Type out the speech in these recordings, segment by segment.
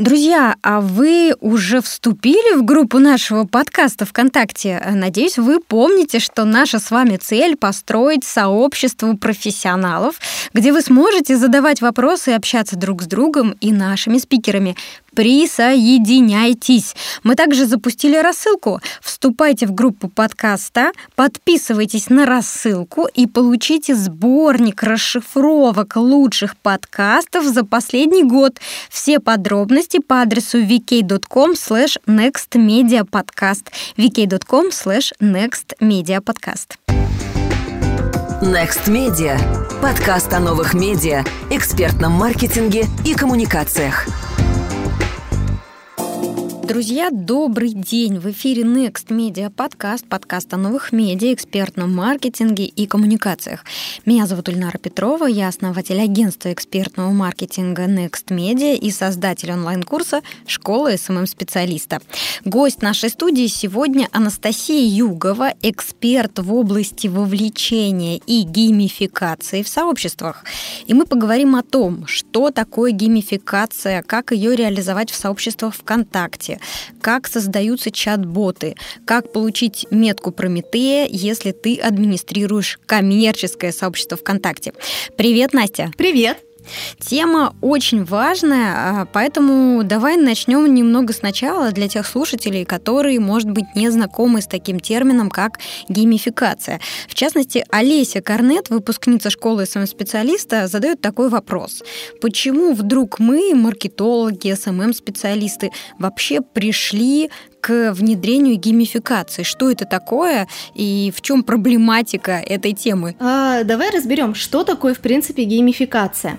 Друзья, а вы уже вступили в группу нашего подкаста ВКонтакте? Надеюсь, вы помните, что наша с вами цель — построить сообщество профессионалов, где вы сможете задавать вопросы и общаться друг с другом и нашими спикерами. Присоединяйтесь! Мы также запустили рассылку. Вступайте в группу подкаста, подписывайтесь на рассылку и получите сборник расшифровок лучших подкастов за последний год. Все подробности по адресу vk.com slash nextmediapodcast vk.com slash nextmediapodcast Next Media. Подкаст о новых медиа, экспертном маркетинге и коммуникациях. Друзья, добрый день! В эфире Next Media подкаст, подкаст о новых медиа, экспертном маркетинге и коммуникациях. Меня зовут Гульнара Петрова, я основатель агентства экспертного маркетинга Next Media и создатель онлайн-курса «Школа SMM-специалиста». Гость нашей студии сегодня Анастасия Югова, эксперт в области вовлечения и геймификации в сообществах. И мы поговорим о том, что такое геймификация, как ее реализовать в сообществах ВКонтакте, как создаются чат-боты, как получить метку Прометея, если ты администрируешь коммерческое сообщество ВКонтакте. Привет, Настя! Привет! Тема очень важная, а, поэтому давай начнем немного сначала для тех слушателей, которые, может быть, не знакомы с таким термином, как геймификация. В частности, Олеся Корнет, выпускница школы SMM-специалиста, задает такой вопрос. Почему вдруг мы, маркетологи, SMM-специалисты, вообще пришли к внедрению геймификации. Что это такое и в чем проблематика этой темы? А, давай разберем, что такое в принципе геймификация.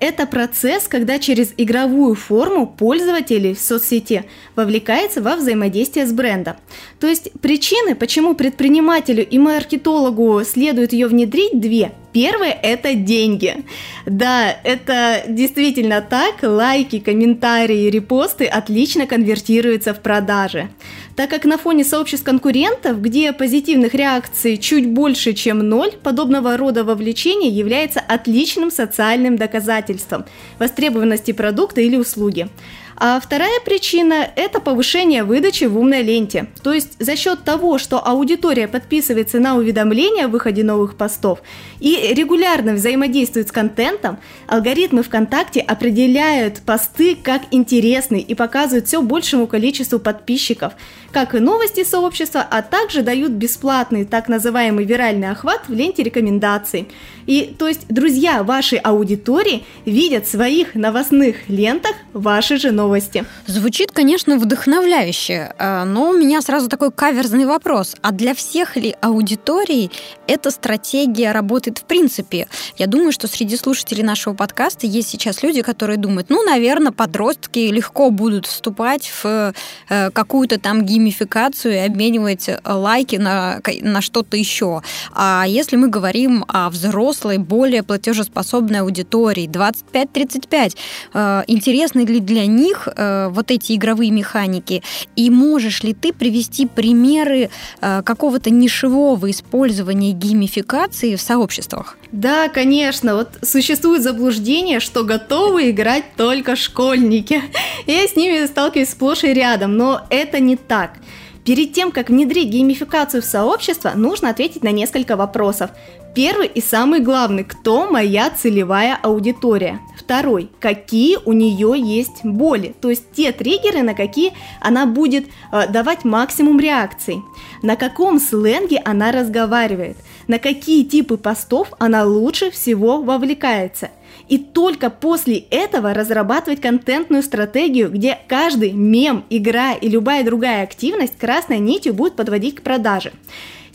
Это процесс, когда через игровую форму пользователей в соцсети вовлекается во взаимодействие с брендом. То есть причины, почему предпринимателю и маркетологу следует ее внедрить, две. Первое – это деньги. Да, это действительно так. Лайки, комментарии, репосты отлично конвертируются в продажи. Так как на фоне сообществ конкурентов, где позитивных реакций чуть больше, чем ноль, подобного рода вовлечение является отличным социальным доказательством востребованности продукта или услуги. А вторая причина – это повышение выдачи в умной ленте. То есть за счет того, что аудитория подписывается на уведомления о выходе новых постов и регулярно взаимодействует с контентом, алгоритмы ВКонтакте определяют посты как интересные и показывают все большему количеству подписчиков, как и новости сообщества, а также дают бесплатный так называемый виральный охват в ленте рекомендаций. И то есть друзья вашей аудитории видят в своих новостных лентах ваши же новости. Звучит, конечно, вдохновляюще, э, но у меня сразу такой каверзный вопрос. А для всех ли аудиторий эта стратегия работает в принципе? Я думаю, что среди слушателей нашего подкаста есть сейчас люди, которые думают, ну, наверное, подростки легко будут вступать в э, какую-то там геймификацию и обменивать лайки на, на что-то еще. А если мы говорим о взрослой, более платежеспособной аудитории, 25-35. Э, интересны ли для них э, вот эти игровые механики? И можешь ли ты привести примеры э, какого-то нишевого использования геймификации в сообществах? Да, конечно. Вот существует заблуждение, что готовы играть только школьники. Я с ними сталкиваюсь сплошь и рядом, но это не так. Перед тем, как внедрить геймификацию в сообщество, нужно ответить на несколько вопросов. Первый и самый главный, кто моя целевая аудитория. Второй, какие у нее есть боли, то есть те триггеры, на какие она будет э, давать максимум реакций. На каком сленге она разговаривает, на какие типы постов она лучше всего вовлекается. И только после этого разрабатывать контентную стратегию, где каждый мем, игра и любая другая активность красной нитью будет подводить к продаже.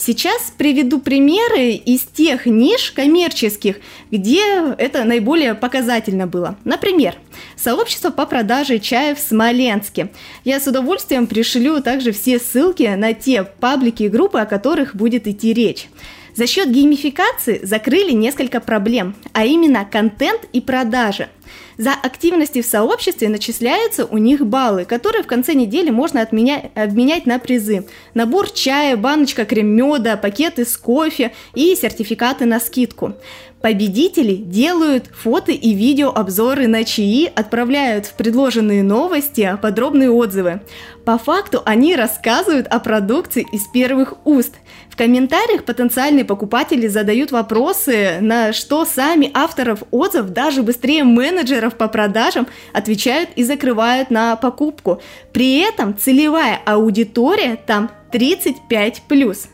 Сейчас приведу примеры из тех ниш коммерческих, где это наиболее показательно было. Например, сообщество по продаже чая в Смоленске. Я с удовольствием пришлю также все ссылки на те паблики и группы, о которых будет идти речь. За счет геймификации закрыли несколько проблем, а именно контент и продажи – За активности в сообществе начисляются у них баллы, которые в конце недели можно отменять, обменять на призы. Набор чая, баночка крем-меда, пакеты с кофе и сертификаты на скидку. Победители делают фото и видео обзоры на чаи, отправляют в предложенные новости подробные отзывы. По факту они рассказывают о продукции из первых уст. В комментариях потенциальные покупатели задают вопросы, на что сами авторов отзывов даже быстрее менеджеров по продажам отвечают и закрывают на покупку. При этом целевая аудитория там 35 плюс.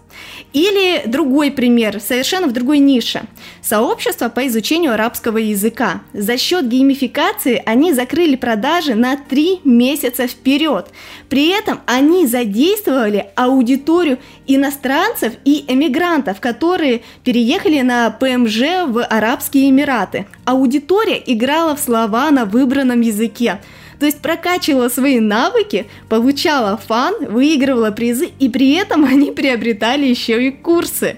Или другой пример, совершенно в другой нише. Сообщество по изучению арабского языка. За счет геймификации они закрыли продажи на 3 месяца вперед. При этом они задействовали аудиторию иностранцев и эмигрантов, которые переехали на ПМЖ в Арабские Эмираты. Аудитория играла в слова на выбранном языке. То есть прокачивала свои навыки, получала фан, выигрывала призы, и при этом они приобретали еще и курсы.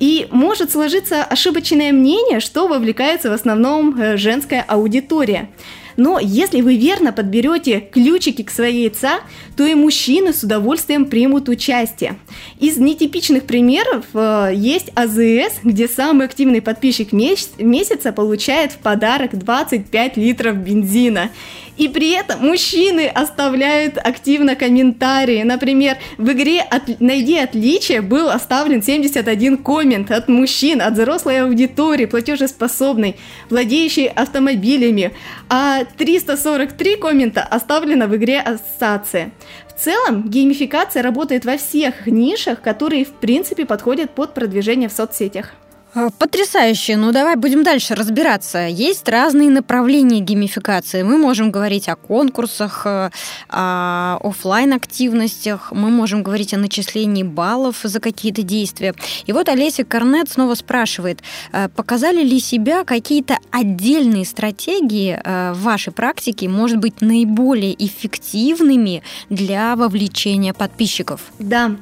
И может сложиться ошибочное мнение, что вовлекается в основном э, женская аудитория. Но если вы верно подберете ключики к своей яйца, то и мужчины с удовольствием примут участие. Из нетипичных примеров э, есть АЗС, где самый активный подписчик месяца получает в подарок 25 литров бензина. И при этом мужчины оставляют активно комментарии. Например, в игре от... «Найди отличие» был оставлен 71 коммент от мужчин, от взрослой аудитории, платежеспособной, владеющей автомобилями. А 343 коммента оставлено в игре ассоциации. В целом, геймификация работает во всех нишах, которые в принципе подходят под продвижение в соцсетях. Э, потрясающе. Ну, давай будем дальше разбираться. Есть разные направления геймификации. Мы можем говорить о конкурсах, э, о офлайн активностях мы можем говорить о начислении баллов за какие-то действия. И вот Олеся Корнет снова спрашивает, э, показали ли себя какие-то отдельные стратегии в вашей практике, может быть, наиболее эффективными для вовлечения подписчиков? Да,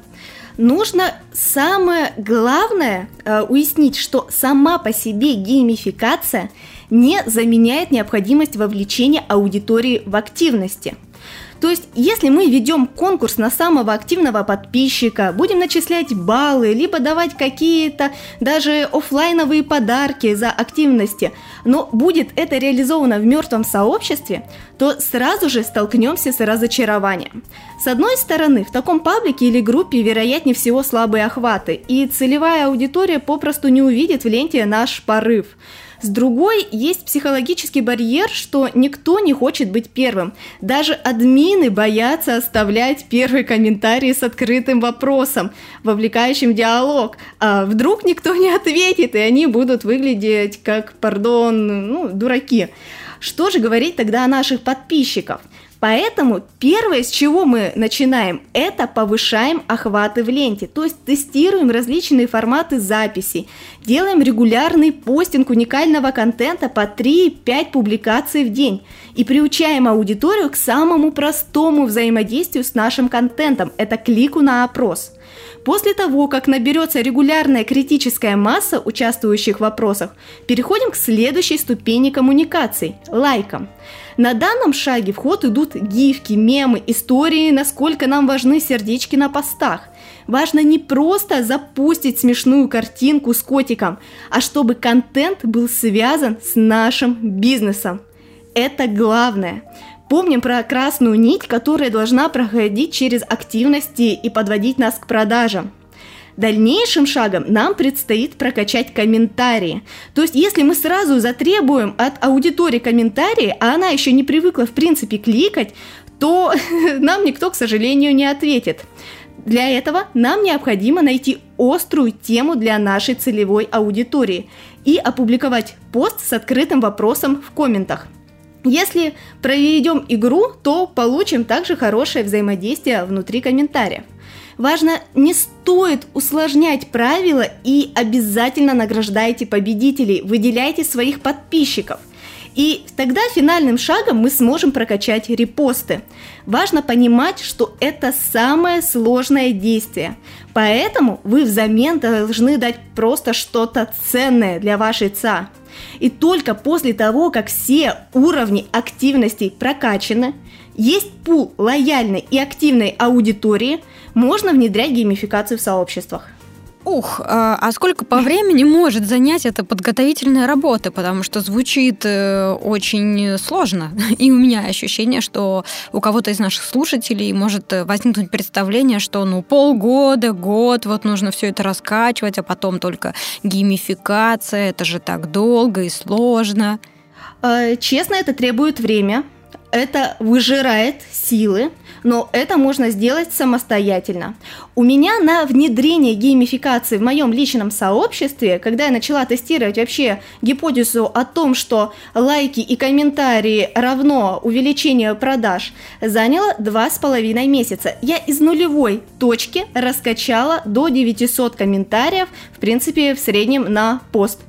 нужно самое главное э, уяснить, что сама по себе геймификация не заменяет необходимость вовлечения аудитории в активности – то есть, если мы ведем конкурс на самого активного подписчика, будем начислять баллы, либо давать какие-то даже офлайновые подарки за активности, но будет это реализовано в мертвом сообществе, то сразу же столкнемся с разочарованием. С одной стороны, в таком паблике или группе вероятнее всего слабые охваты, и целевая аудитория попросту не увидит в ленте наш порыв. С другой, есть психологический барьер, что никто не хочет быть первым. Даже админы боятся оставлять первый комментарий с открытым вопросом, вовлекающим диалог. А вдруг никто не ответит, и они будут выглядеть как, пардон, ну, дураки. Что же говорить тогда о наших подписчиках? Поэтому первое, с чего мы начинаем, это повышаем охваты в ленте, то есть тестируем различные форматы записей, делаем регулярный постинг уникального контента по 3-5 публикаций в день. И приучаем аудиторию к самому простому взаимодействию с нашим контентом, это клику на опрос. После того, как наберется регулярная критическая масса участвующих в вопросах, переходим к следующей ступени коммуникаций – лайкам. На данном шаге в ход идут гифки, мемы, истории, насколько нам важны сердечки на постах. Важно не просто запустить смешную картинку с котиком, а чтобы контент был связан с нашим бизнесом. Это главное. Помним про красную нить, которая должна проходить через активности и подводить нас к продажам. Дальнейшим шагом нам предстоит прокачать комментарии. То есть, если мы сразу затребуем от аудитории комментарии, а она еще не привыкла в принципе кликать, то нам никто, к сожалению, не ответит. Для этого нам необходимо найти острую тему для нашей целевой аудитории и опубликовать пост с открытым вопросом в комментах. Если проведем игру, то получим также хорошее взаимодействие внутри комментариев. Важно, не стоит усложнять правила и обязательно награждайте победителей, выделяйте своих подписчиков. И тогда финальным шагом мы сможем прокачать репосты. Важно понимать, что это самое сложное действие. Поэтому вы взамен должны дать просто что-то ценное для вашей ЦА. И только после того, как все уровни активностей прокачаны, есть пул лояльной и активной аудитории, можно внедрять геймификацию в сообществах. Ух, а, а сколько по времени может занять эта подготовительная работа? Потому что звучит э, очень сложно. И у меня ощущение, что у кого-то из наших слушателей может возникнуть представление, что ну полгода, год, вот нужно все это раскачивать, а потом только геймификация, это же так долго и сложно. Э, честно, это требует время, это выжирает силы, но это можно сделать самостоятельно. У меня на внедрение геймификации в моем личном сообществе, когда я начала тестировать вообще гипотезу о том, что лайки и комментарии равно увеличению продаж, заняло два с половиной месяца. Я из нулевой точки раскачала до 900 комментариев, в принципе, в среднем на пост.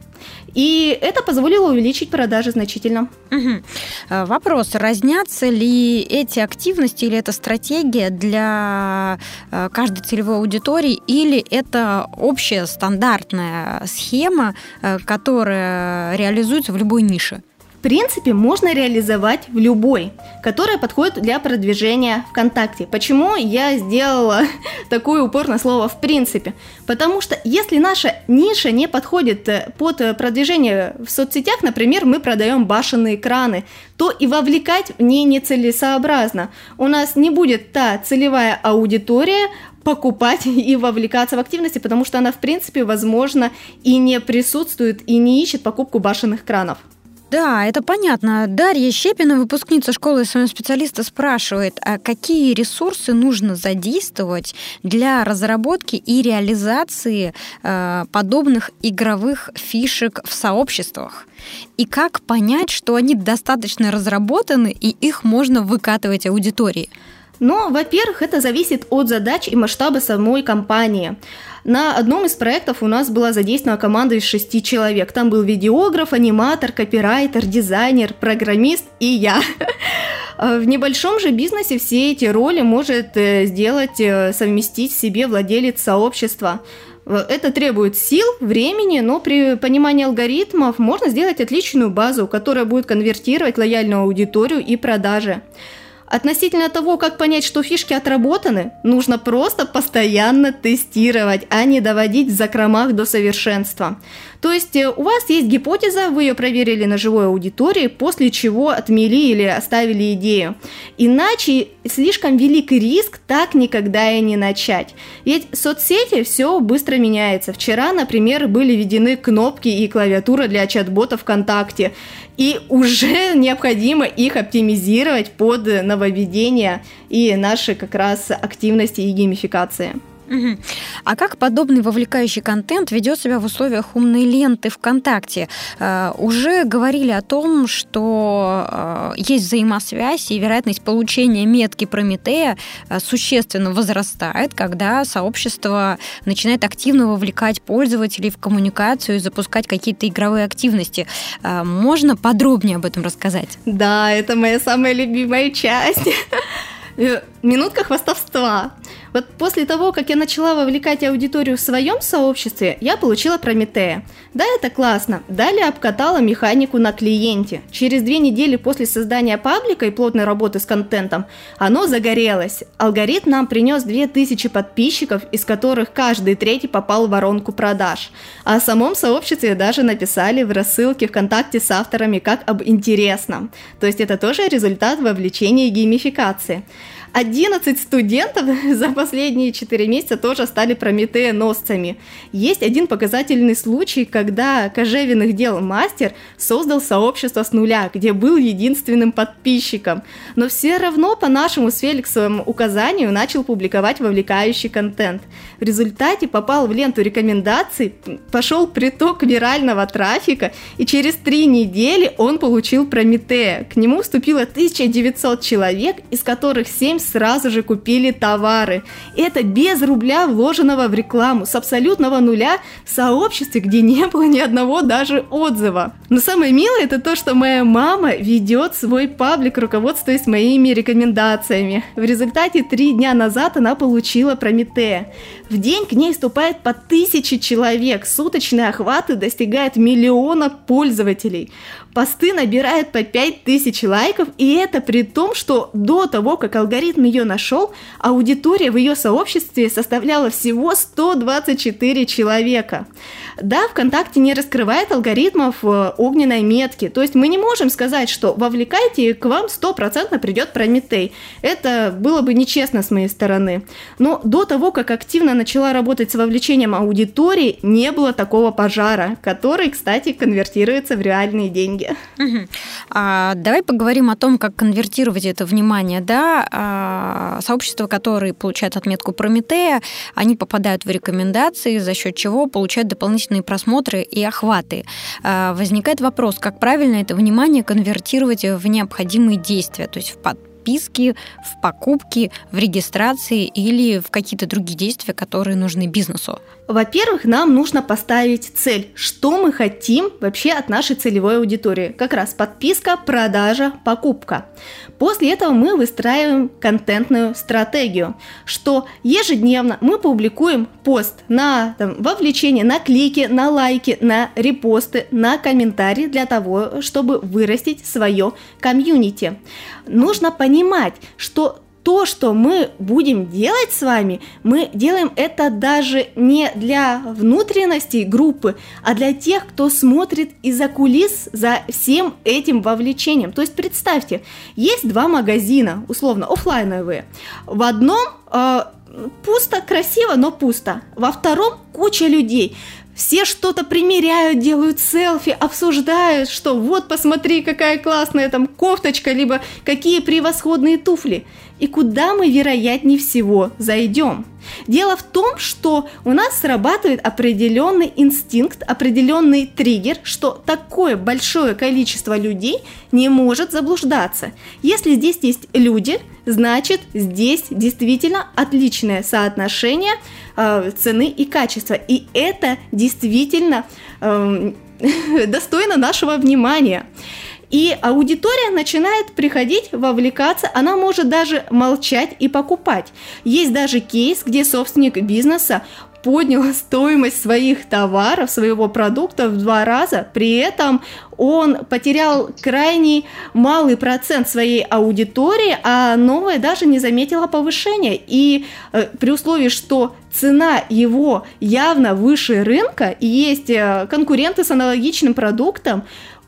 И это позволило увеличить продажи значительно. Угу. Вопрос, разнятся ли эти активности или эта стратегия для э, каждой целевой аудитории, или это общая стандартная схема, э, которая реализуется в любой нише? Принципе, можно реализовать в любой, которая подходит для продвижения ВКонтакте. Почему я сделала такой упор на слово «в принципе»? Потому что если наша ниша не подходит э, под продвижение в соцсетях, например, мы продаем башенные краны, то и вовлекать в ней нецелесообразно. У нас не будет та целевая аудитория, покупать и вовлекаться в активности, потому что она, в принципе, возможно, и не присутствует, и не ищет покупку башенных кранов. Да, это понятно. Дарья Щепина, выпускница школы своего специалиста, спрашивает, а какие ресурсы нужно задействовать для разработки и реализации э, подобных игровых фишек в сообществах? И как понять, что они достаточно разработаны и их можно выкатывать аудитории? Но, во-первых, это зависит от задач и масштаба самой компании. На одном из проектов у нас была задействована команда из шести человек. Там был видеограф, аниматор, копирайтер, дизайнер, программист и я. В небольшом же бизнесе все эти роли может э, сделать, э, совместить себе владелец сообщества. Это требует сил, времени, но при понимании алгоритмов можно сделать отличную базу, которая будет конвертировать лояльную аудиторию и продажи. Относительно того, как понять, что фишки отработаны, нужно просто постоянно тестировать, а не доводить в закромах до совершенства. То есть э, у вас есть гипотеза, вы ее проверили на живой аудитории, после чего отмели или оставили идею. Иначе слишком велик риск так никогда и не начать. Ведь в соцсети все быстро меняется. Вчера, например, были введены кнопки и клавиатура для чат-бота ВКонтакте. И уже необходимо их оптимизировать под нововведения и наши как раз активности и геймификации. Угу. А как подобный вовлекающий контент ведет себя в условиях умной ленты ВКонтакте? Э, уже говорили о том, что э, есть взаимосвязь и вероятность получения метки Прометея э, существенно возрастает, когда сообщество начинает активно вовлекать пользователей в коммуникацию и запускать какие-то игровые активности. Э, можно подробнее об этом рассказать? Да, это моя самая любимая часть. Э, минутка хвастовства. Вот после того, как я начала вовлекать аудиторию в своем сообществе, я получила Прометея. Да, это классно. Далее обкатала механику на клиенте. Через две недели после создания паблика и плотной работы с контентом, оно загорелось. Алгоритм нам принес 2000 подписчиков, из которых каждый третий попал в воронку продаж. О самом сообществе даже написали в рассылке ВКонтакте с авторами как об интересном. То есть это тоже результат вовлечения и геймификации. 11 студентов за последние 4 месяца тоже стали прометея-носцами. Есть один показательный случай, когда Кожевиных дел мастер создал сообщество с нуля, где был единственным подписчиком. Но все равно по нашему с Феликсовым указанию начал публиковать вовлекающий контент. В результате попал в ленту рекомендаций, пошел приток вирального трафика, и через три недели он получил Прометея. К нему вступило 1900 человек, из которых 7 сразу же купили товары. Это без рубля, вложенного в рекламу, с абсолютного нуля в сообществе, где не было ни одного даже отзыва. Но самое милое это то, что моя мама ведет свой паблик, руководствуясь моими рекомендациями. В результате три дня назад она получила Прометея. В день к ней вступает по тысяче человек, суточные охваты достигают миллиона пользователей. Посты набирают по 5000 лайков, и это при том, что до того, как алгоритм ее нашел, аудитория в ее сообществе составляла всего 124 человека. Да, ВКонтакте не раскрывает алгоритмов э, огненной метки, то есть мы не можем сказать, что вовлекайте, и к вам стопроцентно придет Прометей. Это было бы нечестно с моей стороны. Но до того, как активно начала работать с вовлечением аудитории, не было такого пожара, который, кстати, конвертируется в реальные деньги. Угу. А, давай поговорим о том, как конвертировать это внимание. Да? А, сообщества, которые получают отметку Прометея, они попадают в рекомендации, за счет чего получают дополнительные дополнительные просмотры и охваты. А, возникает вопрос, как правильно это внимание конвертировать в необходимые действия, то есть в подписки, в покупки, в регистрации или в какие-то другие действия, которые нужны бизнесу? Во-первых, нам нужно поставить цель, что мы хотим вообще от нашей целевой аудитории. Как раз подписка, продажа, покупка. После этого мы выстраиваем контентную стратегию, что ежедневно мы публикуем пост на там, вовлечение, на клики, на лайки, на репосты, на комментарии для того, чтобы вырастить свое комьюнити. Нужно понимать, что то, что мы будем делать с вами, мы делаем это даже не для внутренностей группы, а для тех, кто смотрит из-за кулис за всем этим вовлечением. То есть представьте, есть два магазина, условно, офлайновые. В одном э, пусто, красиво, но пусто. Во втором куча людей. Все что-то примеряют, делают селфи, обсуждают, что вот посмотри, какая классная там кофточка, либо какие превосходные туфли и куда мы, вероятнее всего, зайдем. Дело в том, что у нас срабатывает определенный инстинкт, определенный триггер, что такое большое количество людей не может заблуждаться. Если здесь есть люди, значит здесь действительно отличное соотношение э, цены и качества. И это действительно э, достойно нашего внимания. И аудитория начинает приходить, вовлекаться, она может даже молчать и покупать. Есть даже кейс, где собственник бизнеса поднял стоимость своих товаров, своего продукта в два раза, при этом он потерял крайний малый процент своей аудитории, а новая даже не заметила повышения. И э, при условии, что цена его явно выше рынка и есть э, конкуренты с аналогичным продуктом,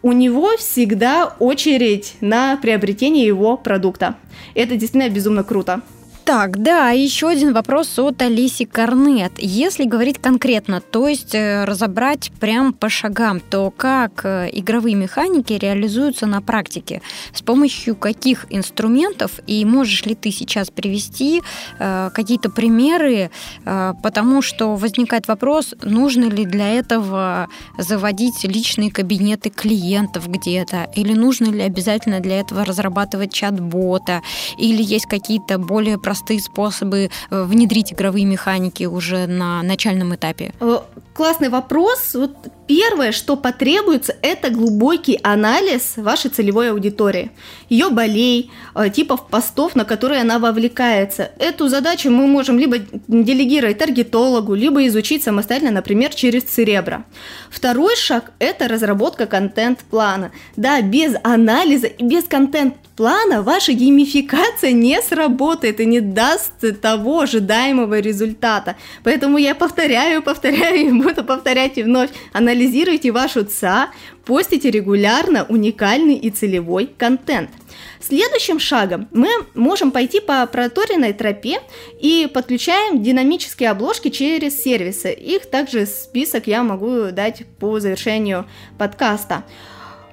у него всегда очередь на приобретение его продукта. Это действительно безумно круто. Так, да, еще один вопрос от Алиси Корнет. Если говорить конкретно, то есть э, разобрать прям по шагам, то как э, игровые механики реализуются на практике? С помощью каких инструментов? И можешь ли ты сейчас привести э, какие-то примеры? Э, потому что возникает вопрос, нужно ли для этого заводить личные кабинеты клиентов где-то? Или нужно ли обязательно для этого разрабатывать чат-бота? Или есть какие-то более простые простые способы э, внедрить игровые механики уже на начальном этапе? Э, классный вопрос. Вот первое, что потребуется, это глубокий анализ вашей целевой аудитории, ее болей, э, типов постов, на которые она вовлекается. Эту задачу мы можем либо делегировать таргетологу, либо изучить самостоятельно, например, через Церебро. Второй шаг – это разработка контент-плана. Да, без анализа и без контент плана ваша геймификация не сработает и не даст того ожидаемого результата. Поэтому я повторяю, повторяю и буду повторять и вновь. Анализируйте вашу ЦА, постите регулярно уникальный и целевой контент. Следующим шагом мы можем пойти по проторенной тропе и подключаем динамические обложки через сервисы. Их также список я могу дать по завершению подкаста.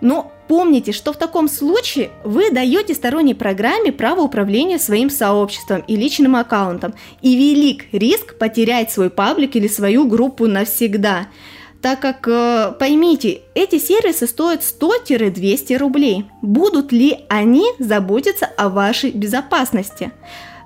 Но помните, что в таком случае вы даете сторонней программе право управления своим сообществом и личным аккаунтом, и велик риск потерять свой паблик или свою группу навсегда так как, э, поймите, эти сервисы стоят 100-200 рублей. Будут ли они заботиться о вашей безопасности?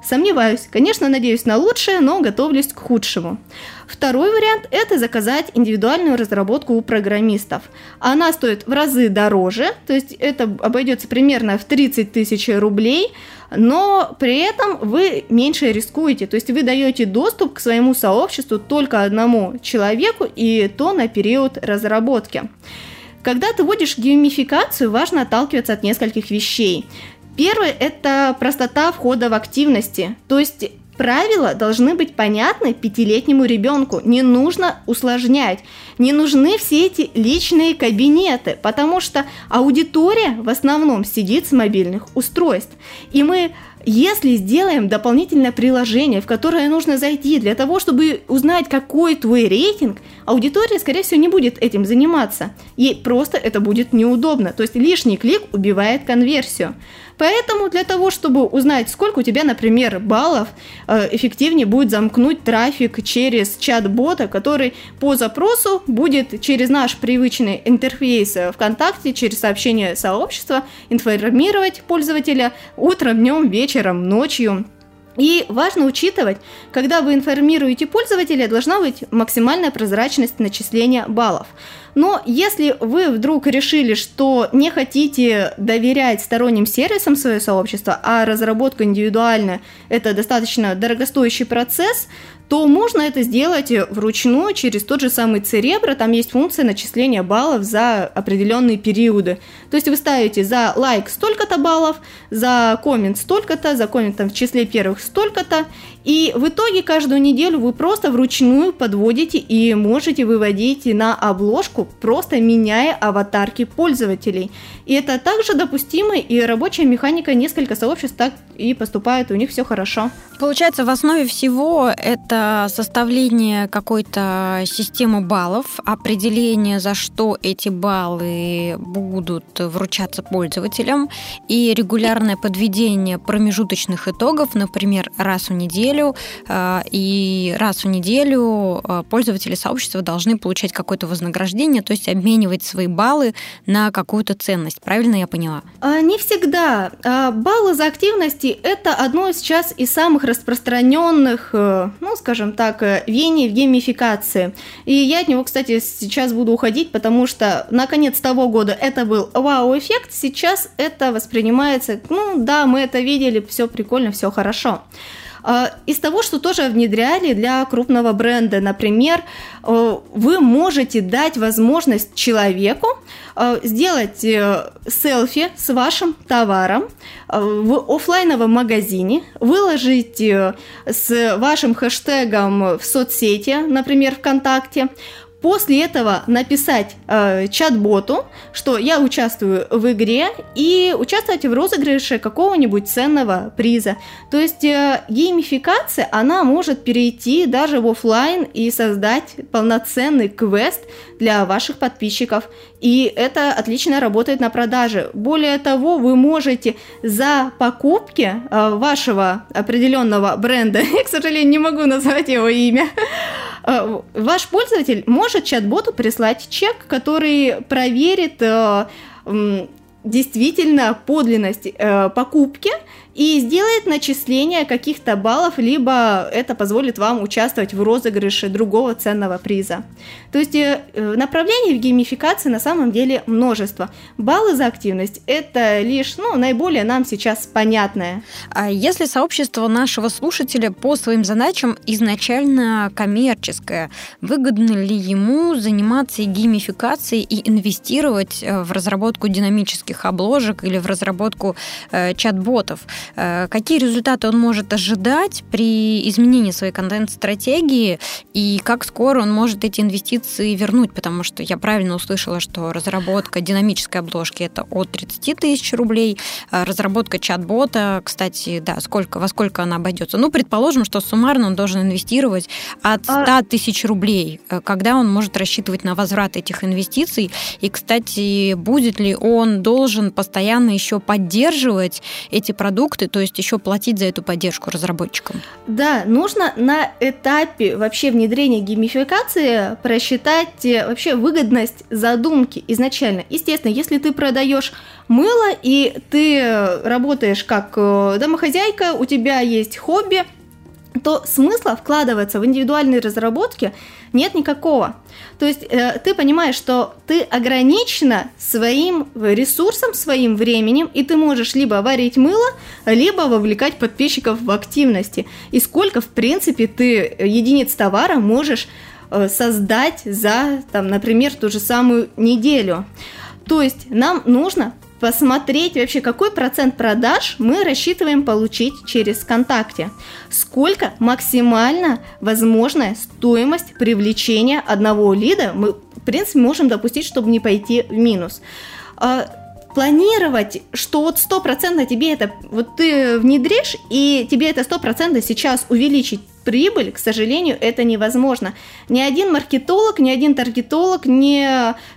Сомневаюсь. Конечно, надеюсь на лучшее, но готовлюсь к худшему. Второй вариант – это заказать индивидуальную разработку у программистов. Она стоит в разы дороже, то есть это обойдется примерно в 30 тысяч рублей, но при этом вы меньше рискуете, то есть вы даете доступ к своему сообществу только одному человеку и то на период разработки. Когда ты вводишь геймификацию, важно отталкиваться от нескольких вещей. Первое – это простота входа в активности. То есть Правила должны быть понятны пятилетнему ребенку. Не нужно усложнять. Не нужны все эти личные кабинеты, потому что аудитория в основном сидит с мобильных устройств. И мы если сделаем дополнительное приложение, в которое нужно зайти для того, чтобы узнать, какой твой рейтинг, аудитория, скорее всего, не будет этим заниматься. Ей просто это будет неудобно. То есть лишний клик убивает конверсию. Поэтому для того, чтобы узнать, сколько у тебя, например, баллов, э, эффективнее будет замкнуть трафик через чат-бота, который по запросу будет через наш привычный интерфейс ВКонтакте, через сообщение сообщества информировать пользователя утром, днем, вечером, ночью и важно учитывать, когда вы информируете пользователя, должна быть максимальная прозрачность начисления баллов. Но если вы вдруг решили, что не хотите доверять сторонним сервисам свое сообщество, а разработка индивидуальная – это достаточно дорогостоящий процесс, то можно это сделать вручную через тот же самый Церебро. Там есть функция начисления баллов за определенные периоды. То есть вы ставите за лайк столько-то баллов, за коммент столько-то, за комментом в числе первых столько-то. И в итоге каждую неделю вы просто вручную подводите и можете выводить на обложку, просто меняя аватарки пользователей. И это также допустимо, и рабочая механика несколько сообществ так и поступает, у них все хорошо. Получается, в основе всего это составление какой-то системы баллов, определение, за что эти баллы будут вручаться пользователям, и регулярное подведение промежуточных итогов, например, раз в неделю, э, и раз в неделю э, пользователи сообщества должны получать какое-то вознаграждение, то есть обменивать свои баллы на какую-то ценность. Правильно я поняла? А, не всегда. А, баллы за активности – это одно сейчас из самых распространенных, э, ну, скажем так, вений в геймификации. И я от него, кстати, сейчас буду уходить, потому что на конец того года это был вау-эффект, сейчас это воспринимается, ну да, мы это видели, все прикольно, все хорошо. А, из того, что тоже внедряли для крупного бренда, например, э, вы можете дать возможность человеку э, сделать э, селфи с вашим товаром в офлайновом магазине, выложить с вашим хэштегом в соцсети, например, ВКонтакте, После этого написать э, чат-боту, что я участвую в игре и участвовать в розыгрыше какого-нибудь ценного приза. То есть э, геймификация, она может перейти даже в офлайн и создать полноценный квест для ваших подписчиков. И это отлично работает на продаже. Более того, вы можете за покупки э, вашего определенного бренда, я, к сожалению, не могу назвать его имя, ваш пользователь может чат-боту прислать чек, который проверит э, действительно подлинность покупки и сделает начисление каких-то баллов, либо это позволит вам участвовать в розыгрыше другого ценного приза. То есть э, направлений в геймификации на самом деле множество. Баллы за активность – это лишь ну, наиболее нам сейчас понятное. А если сообщество нашего слушателя по своим задачам изначально коммерческое, выгодно ли ему заниматься геймификацией и инвестировать э, в разработку динамических обложек или в разработку э, чат-ботов? Э, какие результаты он может ожидать при изменении своей контент-стратегии и как скоро он может эти инвестиции вернуть, потому что я правильно услышала, что разработка динамической обложки это от 30 тысяч рублей, а разработка чат-бота, кстати, да, сколько, во сколько она обойдется. Ну, предположим, что суммарно он должен инвестировать от 100 а тысяч рублей, когда он может рассчитывать на возврат этих инвестиций. И, кстати, будет ли он должен постоянно еще поддерживать эти продукты, то есть еще платить за эту поддержку разработчикам? Да, нужно на этапе вообще внедрения геймификации просчитать э, вообще выгодность задумки изначально. Естественно, если ты продаешь мыло и ты работаешь как э, домохозяйка, у тебя есть хобби, то смысла вкладываться в индивидуальные разработки нет никакого. То есть э, ты понимаешь, что ты ограничена своим ресурсом, своим временем, и ты можешь либо варить мыло, либо вовлекать подписчиков в активности. И сколько, в принципе, ты единиц товара можешь э, создать за, там, например, ту же самую неделю. То есть нам нужно посмотреть вообще, какой процент продаж мы рассчитываем получить через ВКонтакте. Сколько максимально возможная стоимость привлечения одного лида мы, в принципе, можем допустить, чтобы не пойти в минус а, планировать, что вот стопроцентно тебе это, вот ты внедришь, и тебе это стопроцентно сейчас увеличить прибыль, к сожалению, это невозможно. Ни один маркетолог, ни один таргетолог, ни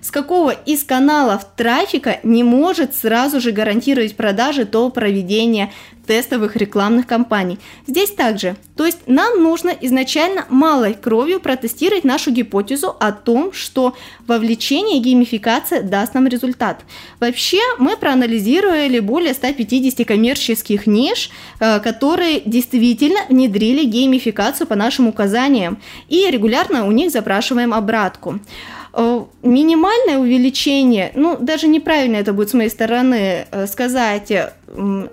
с какого из каналов трафика не может сразу же гарантировать продажи до проведения тестовых рекламных кампаний. Здесь также. То есть нам нужно изначально малой кровью протестировать нашу гипотезу о том, что вовлечение и геймификация даст нам результат. Вообще мы проанализировали более 150 коммерческих ниш, э, которые действительно внедрили геймификацию по нашим указаниям и регулярно у них запрашиваем обратку. Э, минимальное увеличение, ну, даже неправильно это будет с моей стороны э, сказать,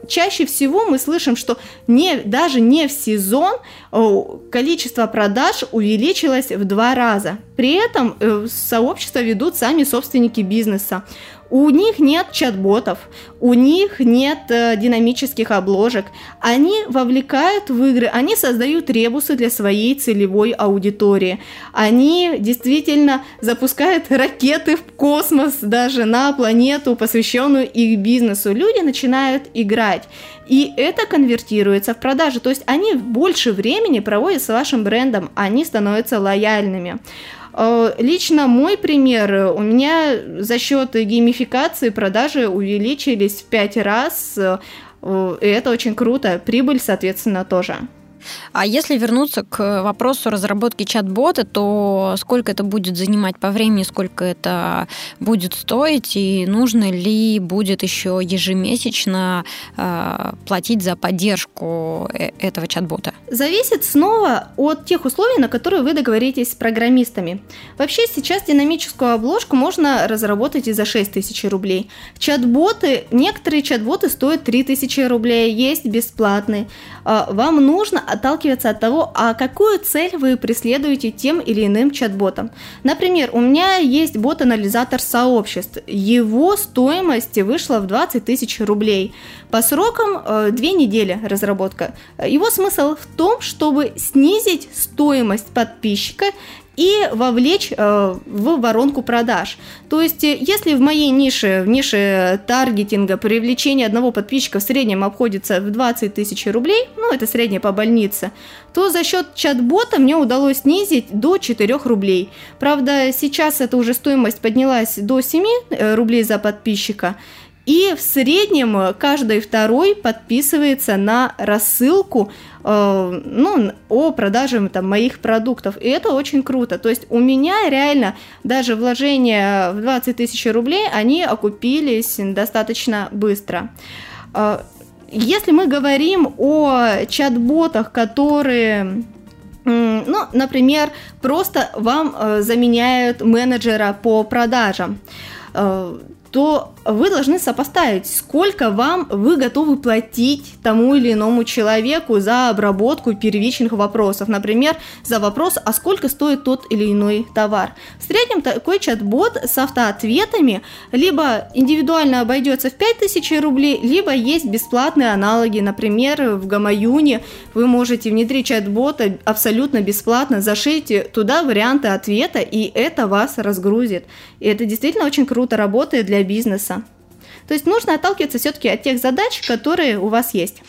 чаще всего мы слышим, что не, даже не в сезон э, количество продаж увеличилось в два раза. При этом сообщество ведут сами собственники бизнеса. У них нет чат-ботов, у них нет э, динамических обложек. Они вовлекают в игры, они создают ребусы для своей целевой аудитории. Они действительно запускают ракеты в космос, даже на планету, посвященную их бизнесу. Люди начинают играть. И это конвертируется в продажи. То есть они больше времени проводят с вашим брендом, они становятся лояльными. Э, лично мой пример, у меня за счет геймификации продажи увеличились в 5 раз, э, и это очень круто, прибыль, соответственно, тоже. А если вернуться к вопросу разработки чат-бота, то сколько это будет занимать по времени, сколько это будет стоить, и нужно ли будет еще ежемесячно э, платить за поддержку э, этого чат-бота? Зависит снова от тех условий, на которые вы договоритесь с программистами. Вообще сейчас динамическую обложку можно разработать и за 6 тысяч рублей. Чат-боты, некоторые чат-боты стоят 3 тысячи рублей, есть бесплатные. А, вам нужно отталкиваться от того, а какую цель вы преследуете тем или иным чат-ботом. Например, у меня есть бот-анализатор сообществ. Его стоимость вышла в 20 тысяч рублей. По срокам 2 э, недели разработка. Его смысл в том, чтобы снизить стоимость подписчика и вовлечь э, в воронку продаж. То есть, э, если в моей нише, в нише таргетинга привлечение одного подписчика в среднем обходится в 20 тысяч рублей, ну это среднее по больнице, то за счет чат-бота мне удалось снизить до 4 рублей. Правда, сейчас эта уже стоимость поднялась до 7 э, рублей за подписчика. И в среднем каждый второй подписывается на рассылку э, ну, о продаже там, моих продуктов. И это очень круто. То есть у меня реально даже вложения в 20 тысяч рублей, они окупились достаточно быстро. Э, если мы говорим о чат-ботах, которые ну, например, просто вам э, заменяют менеджера по продажам э, то вы должны сопоставить, сколько вам вы готовы платить тому или иному человеку за обработку первичных вопросов. Например, за вопрос, а сколько стоит тот или иной товар. В среднем такой чат-бот с автоответами либо индивидуально обойдется в 5000 рублей, либо есть бесплатные аналоги. Например, в Гамаюне вы можете внедрить чат-бота абсолютно бесплатно, зашейте туда варианты ответа, и это вас разгрузит. И это действительно очень круто работает для бизнеса. То есть нужно отталкиваться все-таки от тех задач, которые у вас есть.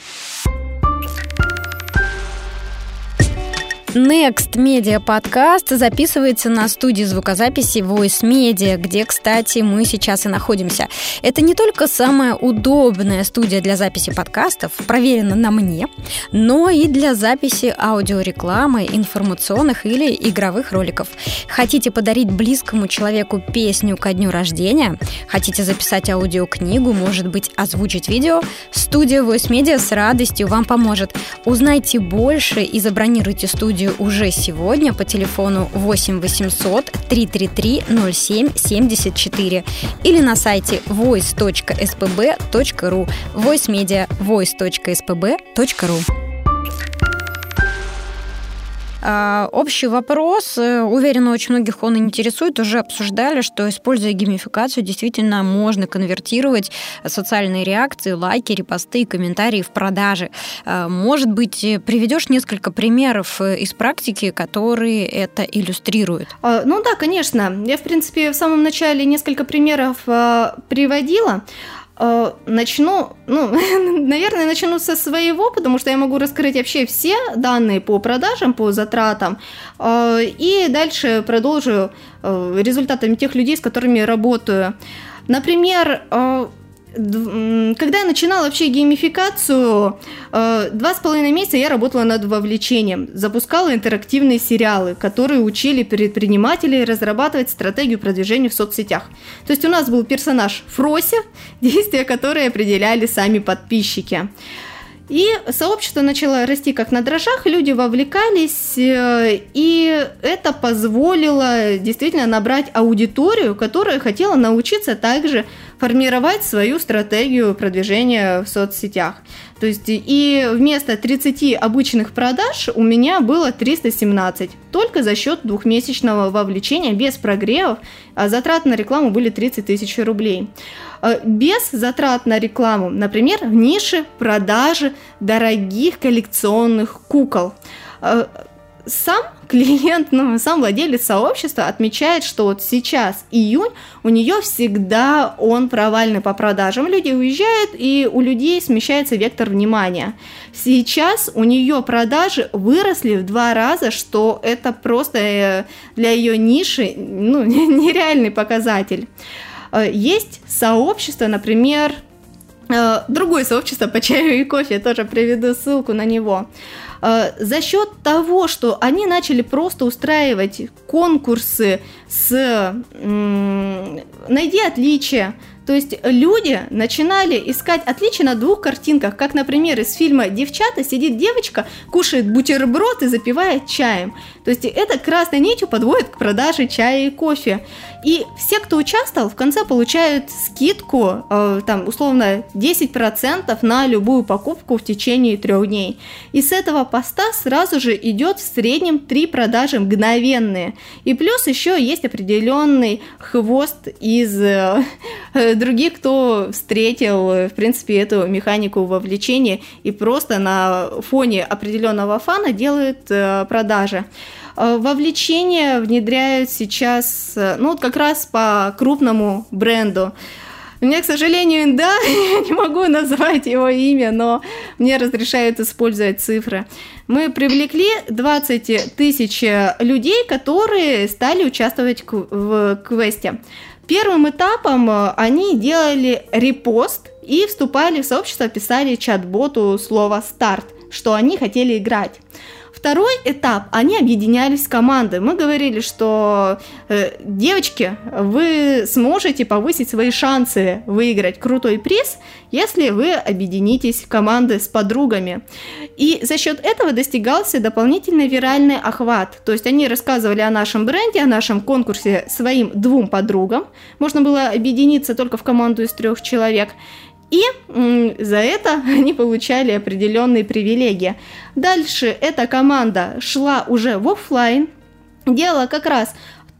Next Media подкаст записывается на студии звукозаписи Voice Media, где, кстати, мы сейчас и находимся. Это не только самая удобная студия для записи подкастов, проверена на мне, но и для записи аудиорекламы, информационных или игровых роликов. Хотите подарить близкому человеку песню ко дню рождения? Хотите записать аудиокнигу, может быть, озвучить видео? Студия Voice Media с радостью вам поможет. Узнайте больше и забронируйте студию уже сегодня по телефону 8 800 333 07 74 или на сайте voice.spb.ru voice media voice.spb.ru общий вопрос, э, уверена, очень многих он интересует, уже обсуждали, что, используя геймификацию, действительно можно конвертировать социальные реакции, лайки, репосты, комментарии в продажи. А, может быть, приведешь несколько примеров э, из практики, которые это иллюстрируют? А, ну да, конечно. Я, в принципе, в самом начале несколько примеров приводила. Э, начну, ну, наверное, начну со своего, потому что я могу раскрыть вообще все данные по продажам, по затратам, э, и дальше продолжу э, результатами тех людей, с которыми работаю. Например, когда я начинала вообще геймификацию, э, два с половиной месяца я работала над вовлечением, запускала интерактивные сериалы, которые учили предпринимателей разрабатывать стратегию продвижения в соцсетях. То есть у нас был персонаж Фрося, действия которой определяли сами подписчики. И сообщество начало расти как на дрожжах, люди вовлекались, э, и это позволило действительно набрать аудиторию, которая хотела научиться также формировать свою стратегию продвижения в соцсетях. То есть и вместо 30 обычных продаж у меня было 317, только за счет двухмесячного вовлечения, без прогревов, а затраты на рекламу были 30 тысяч рублей. Э, без затрат на рекламу, например, в нише продажи дорогих коллекционных кукол э, сам клиент, ну, сам владелец сообщества отмечает, что вот сейчас июнь, у нее всегда он провальный по продажам. Люди уезжают, и у людей смещается вектор внимания. Сейчас у нее продажи выросли в два раза, что это просто э, для ее ниши ну, нереальный показатель. Э, есть сообщество, например, э, другое сообщество по чаю и кофе, я тоже приведу ссылку на него. Э, за счет того, что они начали просто устраивать конкурсы с «найди отличия», то есть люди начинали искать отличия на двух картинках, как, например, из фильма «Девчата» сидит девочка, кушает бутерброд и запивает чаем. То есть это красной нитью подводит к продаже чая и кофе. И все, кто участвовал, в конце получают скидку, э, там, условно, 10% на любую покупку в течение трех дней. И с этого поста сразу же идет в среднем три продажи мгновенные. И плюс еще есть определенный хвост из э, других, кто встретил, в принципе, эту механику вовлечения и просто на фоне определенного фана делают э, продажи. Э, вовлечение внедряют сейчас, э, ну, вот как раз по крупному бренду. Меня, к сожалению, да, я не могу назвать его имя, но мне разрешают использовать цифры. Мы привлекли 20 тысяч людей, которые стали участвовать в квесте. Первым этапом э, они делали репост и вступали в сообщество, писали чат-боту слово «старт», что они хотели играть. Второй этап, они объединялись в команды. Мы говорили, что э, девочки, вы сможете повысить свои шансы выиграть крутой приз, если вы объединитесь в команды с подругами. И за счет этого достигался дополнительный виральный охват. То есть они рассказывали о нашем бренде, о нашем конкурсе своим двум подругам. Можно было объединиться только в команду из трех человек. И за это они получали определенные привилегии. Дальше эта команда шла уже в офлайн, делала как раз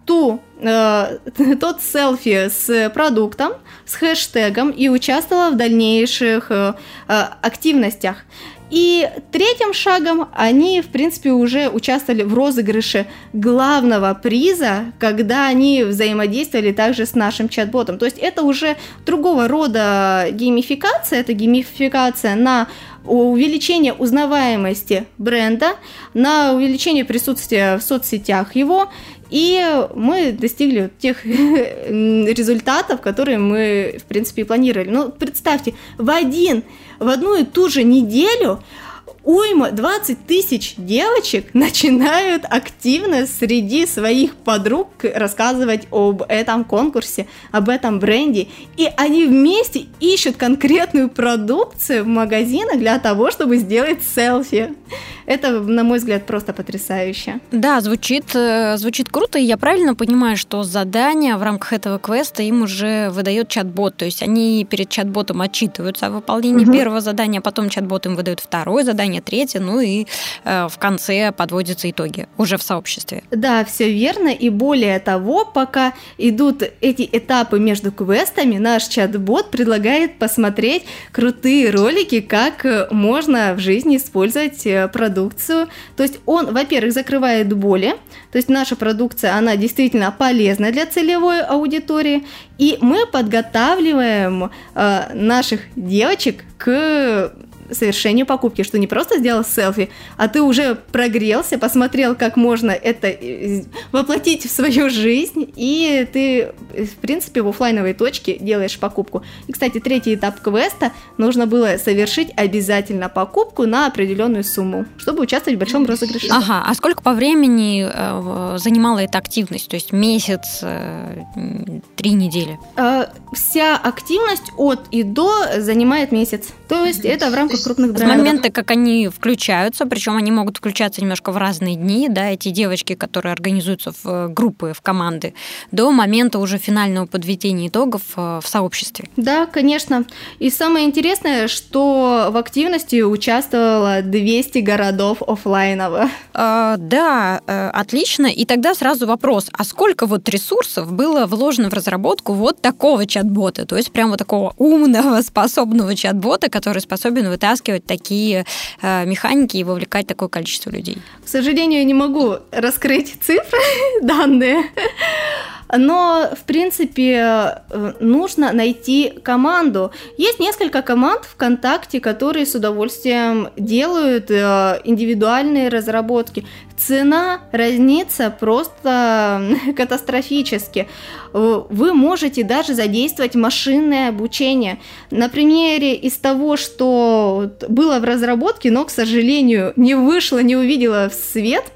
ту, э, тот селфи с продуктом, с хэштегом и участвовала в дальнейших э, э активностях. И третьим шагом они, в принципе, уже участвовали в розыгрыше главного приза, когда они взаимодействовали также с нашим чат-ботом. То есть это уже другого рода геймификация, это геймификация на увеличение узнаваемости бренда, на увеличение присутствия в соцсетях его, и мы достигли тех результатов, которые мы, в принципе, и планировали. Ну, представьте, в один, в одну и ту же неделю уйма, 20 тысяч девочек начинают активно среди своих подруг рассказывать об этом конкурсе, об этом бренде. И они вместе ищут конкретную продукцию в магазинах для того, чтобы сделать селфи. Это, на мой взгляд, просто потрясающе. Да, звучит, э, звучит круто, и я правильно понимаю, что задание в рамках этого квеста им уже выдает чат-бот, то есть они перед чат-ботом отчитываются о выполнении угу. первого задания, потом чат-бот им выдает второе задание, третье, ну и э, в конце подводятся итоги уже в сообществе. Да, все верно, и более того, пока идут эти этапы между квестами, наш чат-бот предлагает посмотреть крутые ролики, как можно в жизни использовать э, продукцию. То есть он, во-первых, закрывает боли, то есть наша продукция, она действительно полезна для целевой аудитории, и мы подготавливаем э, наших девочек к совершению покупки, что не просто сделал селфи, а ты уже прогрелся, посмотрел, как можно это э, воплотить в свою жизнь, и ты, в принципе, в офлайновой точке делаешь покупку. И, кстати, третий этап квеста нужно было совершить обязательно покупку на определенную сумму, чтобы участвовать в большом розыгрыше. Ага, а сколько по времени э, занимала эта активность? То есть месяц, э, три недели? Э, вся активность от и до занимает месяц. То есть это в рамках крупных брендов. С момента, как они включаются, причем они могут включаться немножко в разные дни, да, эти девочки, которые организуются в э, группы, в команды, до момента уже финального подведения итогов э, в сообществе. Да, конечно. И самое интересное, что в активности участвовало 200 городов офлайново. А, да, э, отлично. И тогда сразу вопрос, а сколько вот ресурсов было вложено в разработку вот такого чат-бота, то есть прямо вот такого умного, способного чат-бота, который способен вытаскивать вытаскивать такие э, механики и вовлекать такое количество людей. К сожалению, я не могу раскрыть цифры данные. Но, в принципе, э, нужно найти команду. Есть несколько команд ВКонтакте, которые с удовольствием делают э, индивидуальные разработки. Цена разнится просто катастрофически. Э, вы можете даже задействовать машинное обучение. На примере из того, что было в разработке, но, к сожалению, не вышло, не увидела в свет –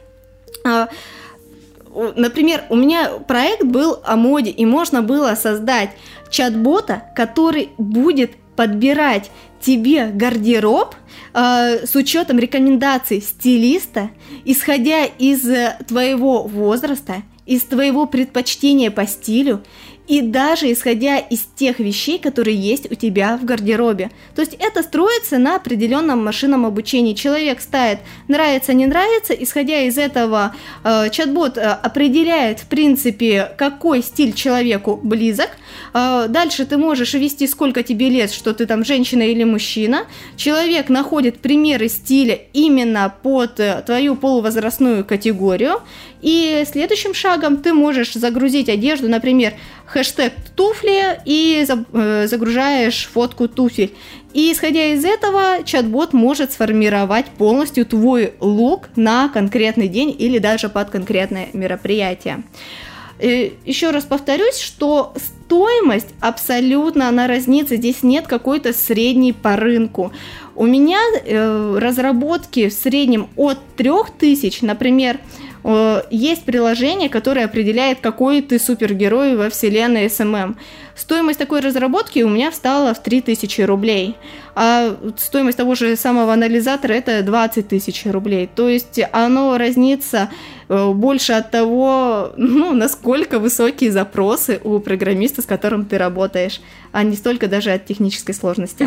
например, у меня проект был о моде, и можно было создать чат-бота, который будет подбирать тебе гардероб э, с учетом рекомендаций стилиста, исходя из твоего возраста, из твоего предпочтения по стилю и даже исходя из тех вещей, которые есть у тебя в гардеробе. То есть это строится на определенном машинном обучении. Человек ставит нравится, не нравится, исходя из этого э, чат-бот э, определяет в принципе, какой стиль человеку близок. Э, дальше ты можешь ввести, сколько тебе лет, что ты там женщина или мужчина. Человек находит примеры стиля именно под э, твою полувозрастную категорию. И следующим шагом ты можешь загрузить одежду, например, хэштег туфли и э, загружаешь фотку туфель. И исходя из этого, чат-бот может сформировать полностью твой лук на конкретный день или даже под конкретное мероприятие. И еще раз повторюсь, что стоимость абсолютно она разнится, здесь нет какой-то средней по рынку. У меня э, разработки в среднем от 3000, например, Э, есть приложение, которое определяет, какой ты супергерой во вселенной SMM. Стоимость такой разработки у меня встала в 3000 рублей, а стоимость того же самого анализатора это 20 тысяч рублей. То есть оно разнится э, больше от того, ну, насколько высокие запросы у программиста, с которым ты работаешь, а не столько даже от технической сложности.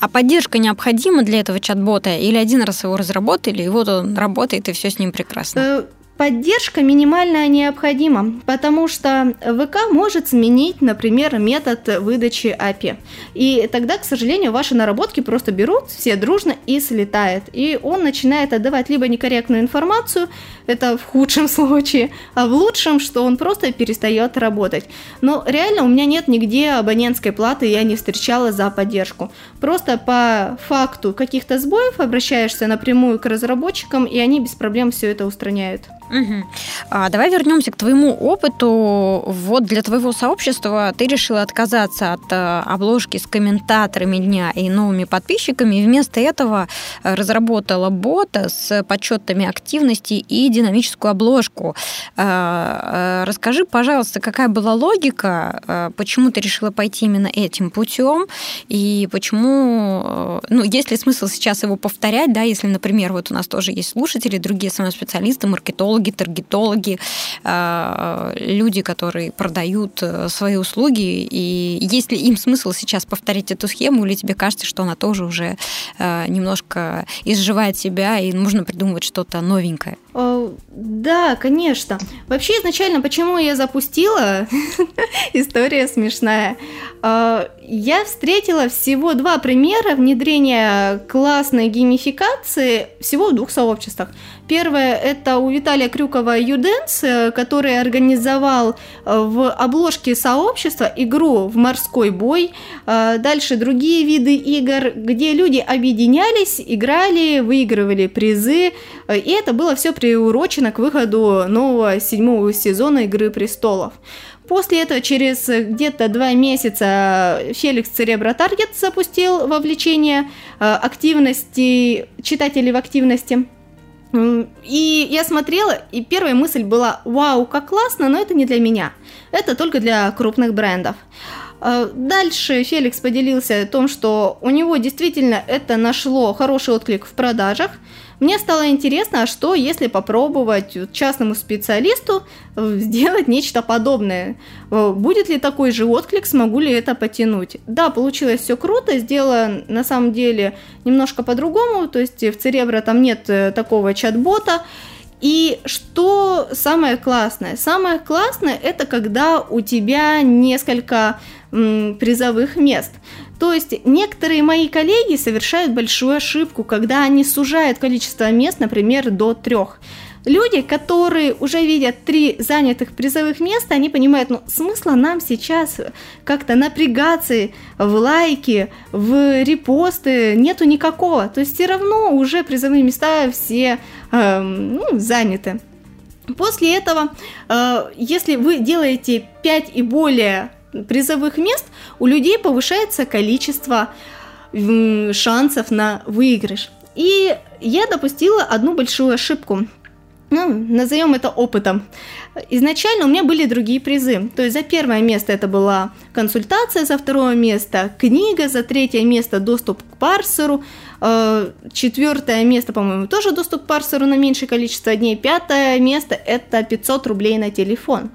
А поддержка необходима для этого чат-бота? Или один раз его разработали, и вот он работает, и все с ним прекрасно? Э, Поддержка минимальная необходима, потому что ВК может сменить, например, метод выдачи API. И тогда, к сожалению, ваши наработки просто берут все дружно и слетает. И он начинает отдавать либо некорректную информацию, это в худшем случае, а в лучшем, что он просто перестает работать. Но реально у меня нет нигде абонентской платы, я не встречала за поддержку. Просто по факту каких-то сбоев обращаешься напрямую к разработчикам, и они без проблем все это устраняют. Угу. А, давай вернемся к твоему опыту. Вот для твоего сообщества ты решила отказаться от а, обложки с комментаторами дня и новыми подписчиками, и вместо этого э, разработала бота с подсчетами активности и динамическую обложку. А, расскажи, пожалуйста, какая была логика, почему ты решила пойти именно этим путем, и почему, ну, есть ли смысл сейчас его повторять, да, если, например, вот у нас тоже есть слушатели, другие самоспециалисты, маркетологи, маркетологи, таргетологи, э, люди, которые продают э, свои услуги. И есть ли им смысл сейчас повторить эту схему, или тебе кажется, что она тоже уже э, немножко изживает себя, и нужно придумывать что-то новенькое? Да, конечно. Вообще изначально, почему я запустила, история смешная. Я встретила всего два примера внедрения классной геймификации всего в двух сообществах. Первое – это у Виталия Крюкова Юденс, э, который организовал э, в обложке сообщества игру в морской бой. Э, дальше другие виды игр, где люди объединялись, играли, выигрывали призы. И это было все приурочено к выходу нового седьмого сезона «Игры престолов». После этого через где-то два месяца Феликс Церебро Таргет запустил вовлечение активности, читателей в активности. И я смотрела, и первая мысль была, вау, как классно, но это не для меня. Это только для крупных брендов. А, дальше Феликс поделился о том, что у него действительно это нашло хороший отклик в продажах. Мне стало интересно, а что если попробовать частному специалисту э, сделать нечто подобное? Э, будет ли такой же отклик, смогу ли это потянуть? Да, получилось все круто, сделано на самом деле немножко по-другому, то есть в Церебро там нет э, такого чат-бота, и что самое классное? Самое классное это когда у тебя несколько м, призовых мест. То есть некоторые мои коллеги совершают большую ошибку, когда они сужают количество мест, например, до трех. Люди, которые уже видят три занятых призовых места, они понимают, ну, смысла нам сейчас как-то напрягаться в лайки, в репосты нету никакого. То есть все равно уже призовые места все э, ну, заняты. После этого, э, если вы делаете 5 и более призовых мест, у людей повышается количество шансов на выигрыш. И я допустила одну большую ошибку. Ну, назовем это опытом. Изначально у меня были другие призы. То есть за первое место это была консультация, за второе место книга, за третье место доступ к парсеру, э, четвертое место, по-моему, тоже доступ к парсеру на меньшее количество дней, пятое место это 500 рублей на телефон.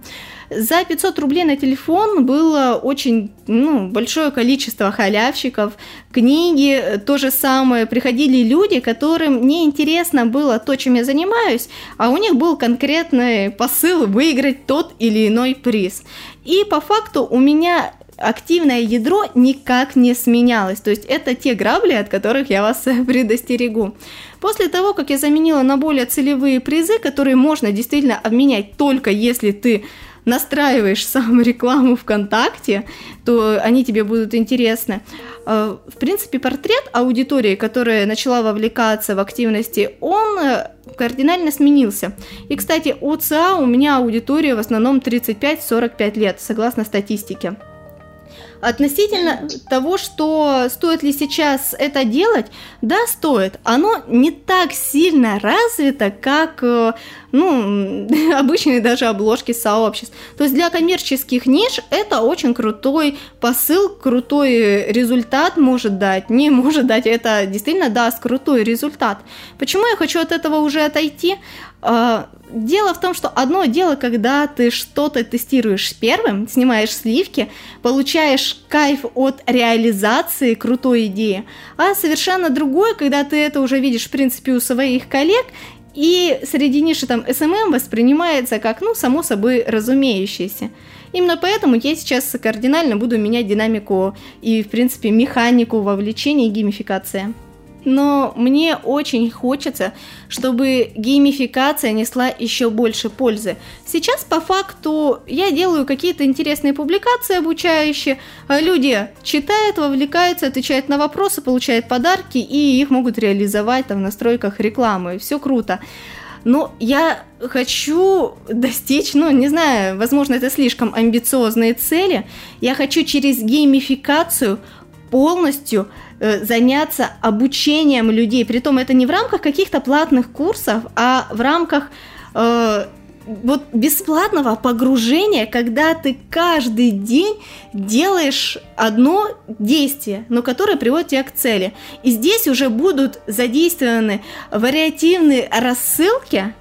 За 500 рублей на телефон было очень ну, большое количество халявщиков, книги, то же самое. Приходили люди, которым не интересно было то, чем я занимаюсь, а у них был конкретный посыл выиграть тот или иной приз. И по факту у меня активное ядро никак не сменялось. То есть это те грабли, от которых я вас предостерегу. После того, как я заменила на более целевые призы, которые можно действительно обменять только если ты настраиваешь сам рекламу ВКонтакте, то они тебе будут интересны. А, в принципе, портрет аудитории, которая начала вовлекаться в активности, он э, кардинально сменился. И, кстати, ОЦА у меня аудитория в основном 35-45 лет, согласно статистике. Относительно того, что стоит ли сейчас это делать, да, стоит. Оно не так сильно развито, как э, ну, обычные даже обложки сообществ. То есть для коммерческих ниш это очень крутой посыл, крутой результат может дать, не может дать, это действительно даст крутой результат. Почему я хочу от этого уже отойти? А, дело в том, что одно дело, когда ты что-то тестируешь первым, снимаешь сливки, получаешь кайф от реализации крутой идеи, а совершенно другое, когда ты это уже видишь, в принципе, у своих коллег, И среди ниши там SMM воспринимается как, ну, само собой разумеющееся. Именно поэтому я сейчас кардинально буду менять динамику и, в принципе, механику вовлечения и геймификации но мне очень хочется, чтобы геймификация несла еще больше пользы. Сейчас по факту я делаю какие-то интересные публикации обучающие, а люди читают, вовлекаются, отвечают на вопросы, получают подарки и их могут реализовать там в настройках рекламы. Все круто. Но я хочу достичь, ну, не знаю, возможно, это слишком амбициозные цели. Я хочу через геймификацию полностью заняться обучением людей. Притом это не в рамках каких-то платных курсов, а в рамках э, вот бесплатного погружения, когда ты каждый день делаешь одно действие, но которое приводит тебя к цели. И здесь уже будут задействованы вариативные рассылки,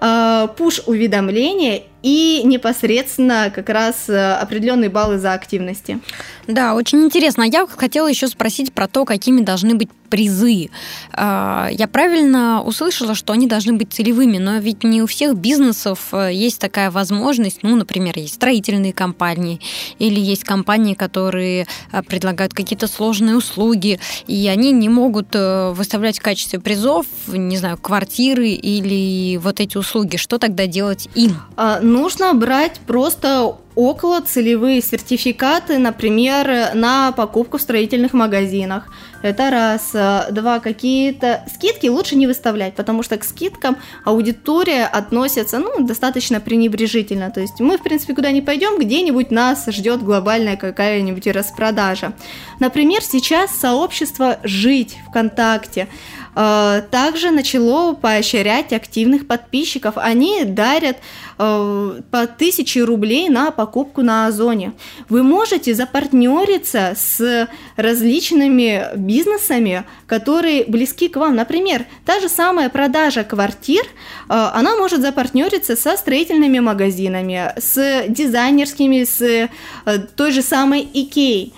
э, пуш-уведомления и непосредственно как раз э, определенные баллы за активности. Да, очень интересно. Я хотела еще спросить про то, какими должны быть призы. А, я правильно услышала, что они должны быть целевыми, но ведь не у всех бизнесов э, есть такая возможность. Ну, например, есть строительные компании или есть компании, которые э, предлагают какие-то сложные услуги, и они не могут выставлять в качестве призов, не знаю, квартиры или вот эти услуги. Что тогда делать им? Нужно брать просто около целевые сертификаты, например, на покупку в строительных магазинах. Это раз. Два, какие-то скидки лучше не выставлять, потому что к скидкам аудитория относится ну, достаточно пренебрежительно. То есть мы, в принципе, куда ни пойдем, где-нибудь нас ждет глобальная какая-нибудь распродажа. Например, сейчас сообщество «Жить» ВКонтакте э, также начало поощрять активных подписчиков. Они дарят э, по 1000 рублей на покупку на Озоне. Вы можете запартнериться с различными бизнесами, которые близки к вам. Например, та же самая продажа квартир, э, она может запартнериться со строительными магазинами, с дизайнерскими, с э, той же самой Икей.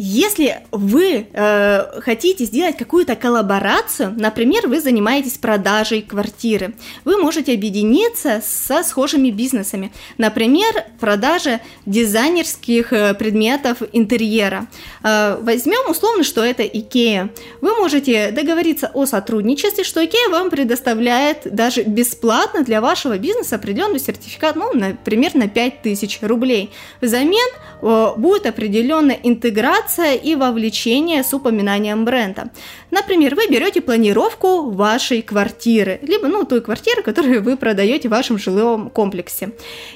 Если вы э, хотите сделать какую-то коллаборацию, например, вы занимаетесь продажей квартиры, вы можете объединиться со схожими бизнесами. Например, продажа дизайнерских э, предметов интерьера. Э, возьмем условно, что это IKEA. Вы можете договориться о сотрудничестве, что IKEA вам предоставляет даже бесплатно для вашего бизнеса определенный сертификат, ну, например, на 5000 рублей. Взамен э, будет определенная интеграция коммуникация и вовлечение с упоминанием бренда. Например, вы берете планировку вашей квартиры, либо ну, той квартиры, которую вы продаете в вашем жилом комплексе.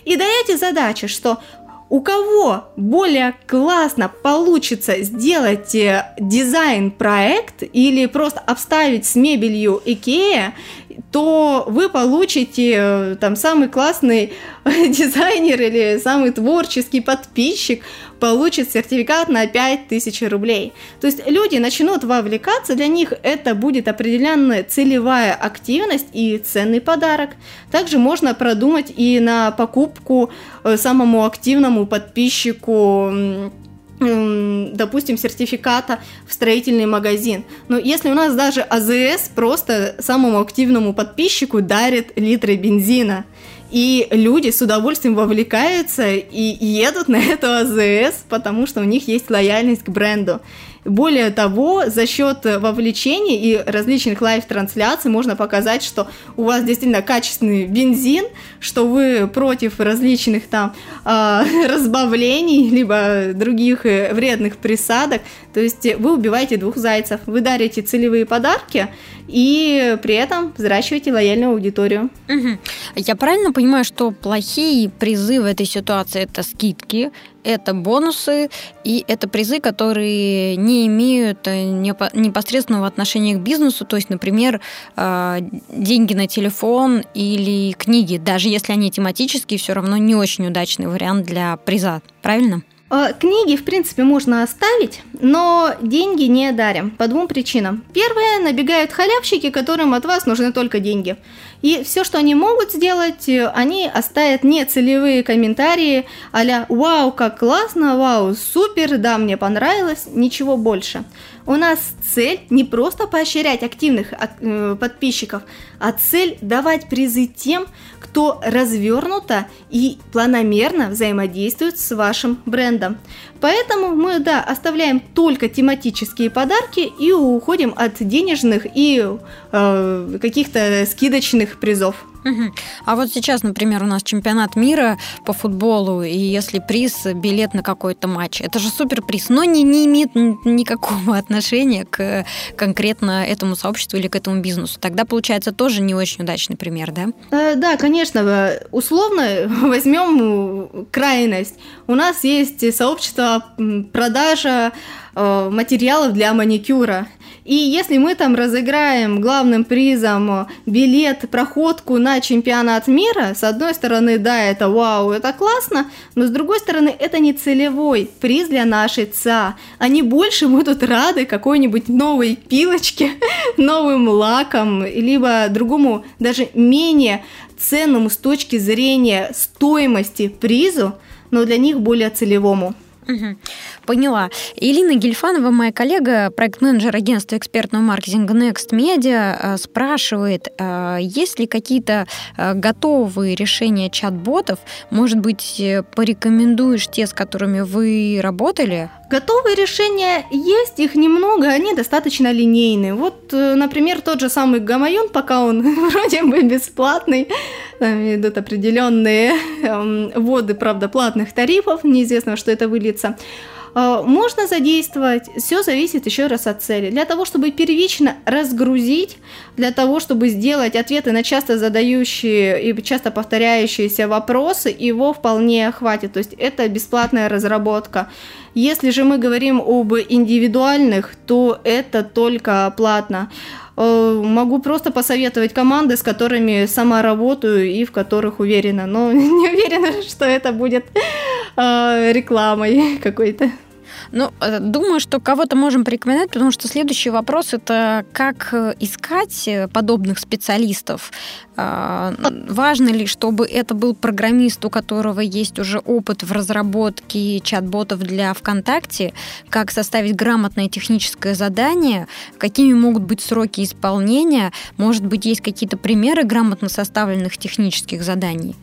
И даете задачи, что у кого более классно получится сделать э, дизайн-проект или просто обставить с мебелью Икея, то вы получите э, там самый классный дизайнер или самый творческий подписчик получит сертификат на 5000 рублей. То есть люди начнут вовлекаться, для них это будет определенная целевая активность и ценный подарок. Также можно продумать и на покупку э, самому активному подписчику допустим, сертификата в строительный магазин. Но если у нас даже АЗС просто самому активному подписчику дарит литры бензина, и люди с удовольствием вовлекаются и едут на эту АЗС, потому что у них есть лояльность к бренду. Более того, за счет вовлечения и различных лайв-трансляций можно показать, что у вас действительно качественный бензин, что вы против различных там э, разбавлений, либо других э, вредных присадок. То есть вы убиваете двух зайцев. Вы дарите целевые подарки и при этом взращиваете лояльную аудиторию. Угу. Я правильно понимаю, что плохие призы в этой ситуации это скидки, это бонусы и это призы, которые не имеют э, непосредственного отношения к бизнесу, то есть, например, э, деньги на телефон или книги, даже если они тематические, все равно не очень удачный вариант для приза, правильно? Э, книги, в принципе, можно оставить, но деньги не дарим по двум причинам. Первое, набегают халявщики, которым от вас нужны только деньги. И все, что они могут сделать, э, они оставят нецелевые комментарии а «Вау, как классно! Вау, супер! Да, мне понравилось!» Ничего больше. У нас цель не просто поощрять активных э, подписчиков, а цель давать призы тем, кто развернуто и планомерно взаимодействует с вашим брендом. Поэтому мы, да, оставляем только тематические подарки и уходим от денежных и э, каких-то скидочных призов. А вот сейчас, например, у нас чемпионат мира по футболу, и если приз – билет на какой-то матч, это же суперприз, но не, не имеет никакого отношения к конкретно этому сообществу или к этому бизнесу. Тогда, получается, тоже не очень удачный пример, да? Э, да, конечно. Условно возьмем крайность. У нас есть сообщество продажа э, материалов для маникюра. И если мы там разыграем главным призом билет, проходку на чемпионат мира, с одной стороны, да, это вау, это классно, но с другой стороны, это не целевой приз для нашей ЦА. Они больше будут рады какой-нибудь новой пилочке, новым лаком, либо другому, даже менее ценному с точки зрения стоимости призу, но для них более целевому. Поняла. Илина Гельфанова, моя коллега, проект-менеджер агентства экспертного маркетинга Next Media, э, спрашивает, э, есть ли какие-то э, готовые решения чат-ботов? Может быть, порекомендуешь те, с которыми вы работали? Готовые решения есть, их немного, они достаточно линейные. Вот, например, тот же самый Гамаюн, пока он вроде бы бесплатный, там идут определенные эм, вводы, правда, платных тарифов, неизвестно, что это выльется. Э, можно задействовать, все зависит еще раз от цели. Для того, чтобы первично разгрузить, для того, чтобы сделать ответы на часто задающие и часто повторяющиеся вопросы, его вполне хватит. То есть это бесплатная разработка. Если же мы говорим об индивидуальных, то это только платно. Э, могу просто посоветовать команды, с которыми сама работаю и в которых уверена, но не уверена, что это будет э, рекламой какой-то. Ну, э, думаю, что кого-то можем порекомендовать, потому что следующий вопрос это как э, искать э, подобных специалистов. А, важно ли, чтобы это был программист, у которого есть уже опыт в разработке чат-ботов для ВКонтакте, как составить грамотное техническое задание, какими могут быть сроки исполнения, может быть, есть какие-то примеры грамотно составленных технических заданий?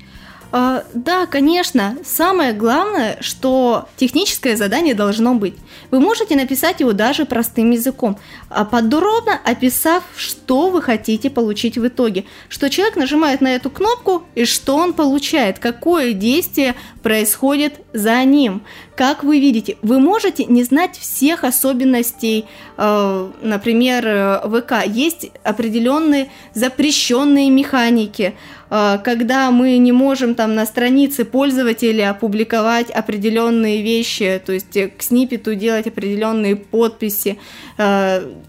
А, да, конечно. Самое главное, что техническое задание должно быть. Вы можете написать его даже простым языком, а подробно описав, что вы хотите получить в итоге. Что человек нажимает на эту кнопку и что он получает, какое действие происходит за ним. Как вы видите, вы можете не знать всех особенностей, э, например, э, ВК. Есть определенные запрещенные механики, э, когда мы не можем там на странице пользователя опубликовать определенные вещи, то есть к снипету делать определенные подписи,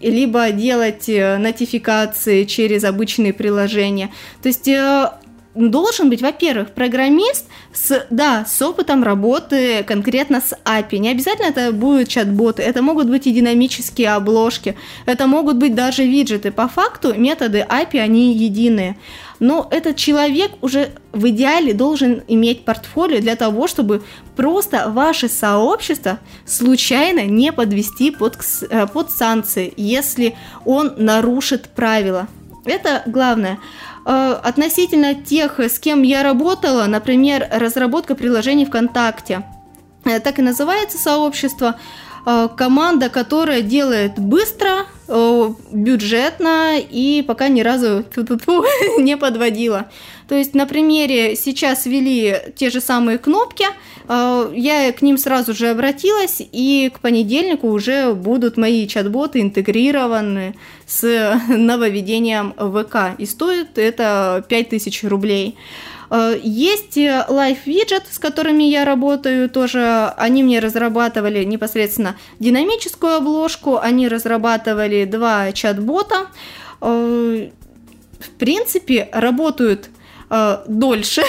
либо делать нотификации через обычные приложения. То есть должен быть, во-первых, программист с, да, с опытом работы конкретно с API. Не обязательно это будут чат-боты, это могут быть и динамические обложки, это могут быть даже виджеты. По факту методы API, они единые. Но этот человек уже в идеале должен иметь портфолио для того, чтобы просто ваше сообщество случайно не подвести под, э, под санкции, если он нарушит правила. Это главное. Э, относительно тех, с кем я работала, например, разработка приложений ВКонтакте. Э, так и называется сообщество. Э, команда, которая делает быстро, бюджетно и пока ни разу не подводила. То есть на примере сейчас ввели те же самые кнопки, я к ним сразу же обратилась, и к понедельнику уже будут мои чат-боты интегрированы с нововведением ВК. И стоит это 5000 рублей. Э, есть Widget, с которыми я работаю тоже. Они мне разрабатывали непосредственно динамическую обложку, они разрабатывали два чат-бота. Э, в принципе, работают э, дольше,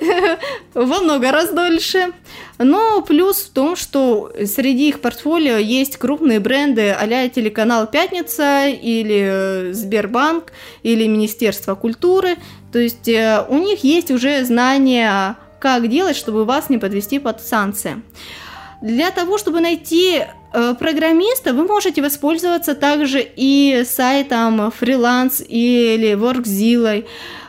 во много раз дольше. Но плюс в том, что среди их портфолио есть крупные бренды а телеканал «Пятница» или Сбербанк или Министерство культуры. То есть э, у них есть уже знания, как делать, чтобы вас не подвести под санкции. Для того, чтобы найти э, программиста вы можете воспользоваться также и сайтом фриланс или WorkZilla.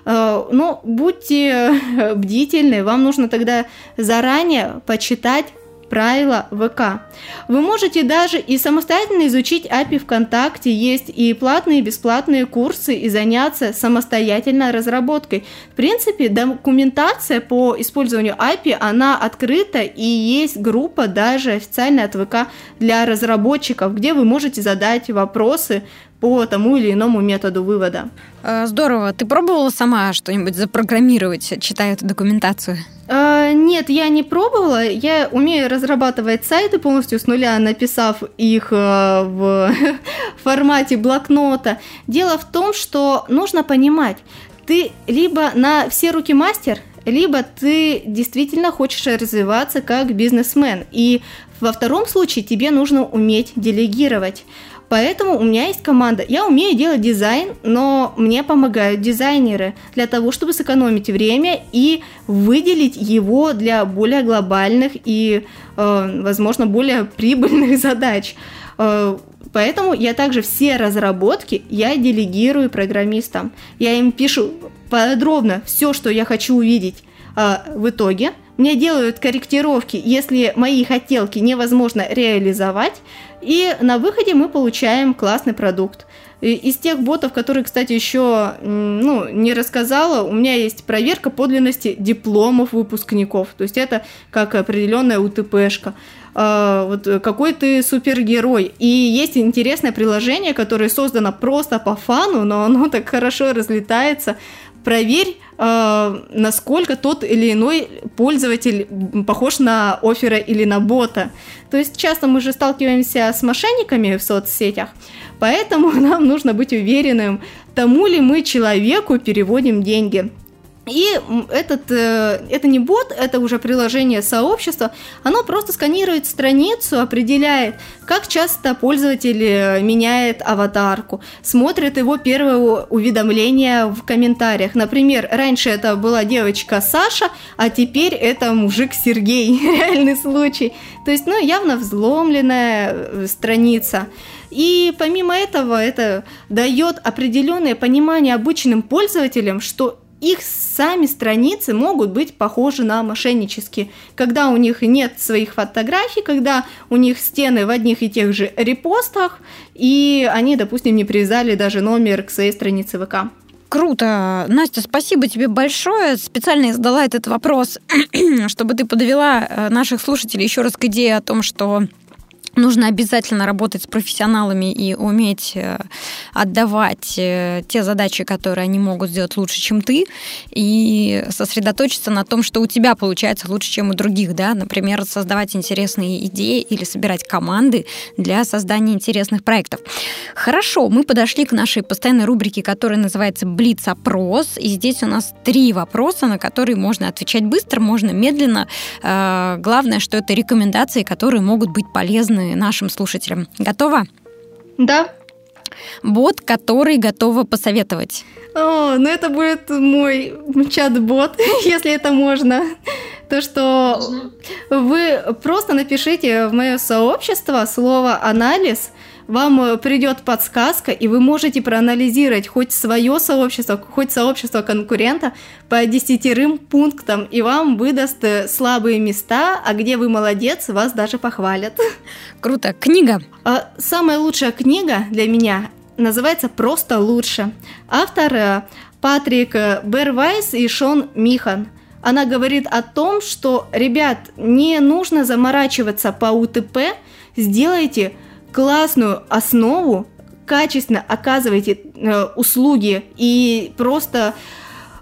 Э, но будьте бдительны, вам нужно тогда заранее почитать правила ВК. Вы можете даже и самостоятельно изучить API ВКонтакте, есть и платные, и бесплатные курсы, и заняться самостоятельно разработкой. В принципе, документация по использованию API, она открыта, и есть группа даже официальная от ВК для разработчиков, где вы можете задать вопросы по тому или иному методу вывода. Э, здорово. Ты пробовала сама что-нибудь запрограммировать, читая эту документацию? А, нет, я не пробовала. Я умею разрабатывать сайты полностью с нуля, написав их э, в формате блокнота. Дело в том, что нужно понимать, ты либо на все руки мастер, либо ты действительно хочешь развиваться как бизнесмен. И во втором случае тебе нужно уметь делегировать. Поэтому у меня есть команда. Я умею делать дизайн, но мне помогают дизайнеры для того, чтобы сэкономить время и выделить его для более глобальных и, э, возможно, более прибыльных задач. Э, поэтому я также все разработки я делегирую программистам. Я им пишу подробно все, что я хочу увидеть э, в итоге. Мне делают корректировки, если мои хотелки невозможно реализовать. И на выходе мы получаем классный продукт. Из тех ботов, которые, кстати, еще ну, не рассказала, у меня есть проверка подлинности дипломов выпускников. То есть это как определенная УТПшка. А, вот какой ты супергерой. И есть интересное приложение, которое создано просто по фану, но оно так хорошо разлетается. Проверь, э, насколько тот или иной пользователь похож на оффера или на бота. То есть часто мы же сталкиваемся с мошенниками в соцсетях, поэтому нам нужно быть уверенным, тому ли мы человеку переводим деньги. И этот, э, это не бот, это уже приложение сообщества, оно просто сканирует страницу, определяет, как часто пользователь э, меняет аватарку, смотрит его первое уведомление в комментариях. Например, раньше это была девочка Саша, а теперь это мужик Сергей, реальный случай. То есть, ну, явно взломленная э, страница. И помимо этого, это дает определенное понимание обычным пользователям, что их сами страницы могут быть похожи на мошеннические, когда у них нет своих фотографий, когда у них стены в одних и тех же репостах, и они, допустим, не привязали даже номер к своей странице ВК. Круто. Настя, спасибо тебе большое. Специально я задала этот вопрос, чтобы ты подвела э, наших слушателей еще раз к идее о том, что нужно обязательно работать с профессионалами и уметь э, отдавать э, те задачи, которые они могут сделать лучше, чем ты, и сосредоточиться на том, что у тебя получается лучше, чем у других, да, например, создавать интересные идеи или собирать команды для создания интересных проектов. Хорошо, мы подошли к нашей постоянной рубрике, которая называется «Блиц-опрос», и здесь у нас три вопроса, на которые можно отвечать быстро, можно медленно. Э, главное, что это рекомендации, которые могут быть полезны нашим слушателям. Готова? Да. Бот, который готова посоветовать. О, ну это будет мой чат-бот, если это можно. То, что вы просто напишите в мое сообщество слово «анализ», вам э, придет подсказка, и вы можете проанализировать хоть свое сообщество, хоть сообщество конкурента по десятерым пунктам, и вам выдаст э, слабые места, а где вы молодец, вас даже похвалят. Круто. Книга. А, самая лучшая книга для меня называется «Просто лучше». Автор э, Патрик Бервайс и Шон Михан – она говорит о том, что, ребят, не нужно заморачиваться по УТП, сделайте классную основу, качественно оказываете э, услуги и просто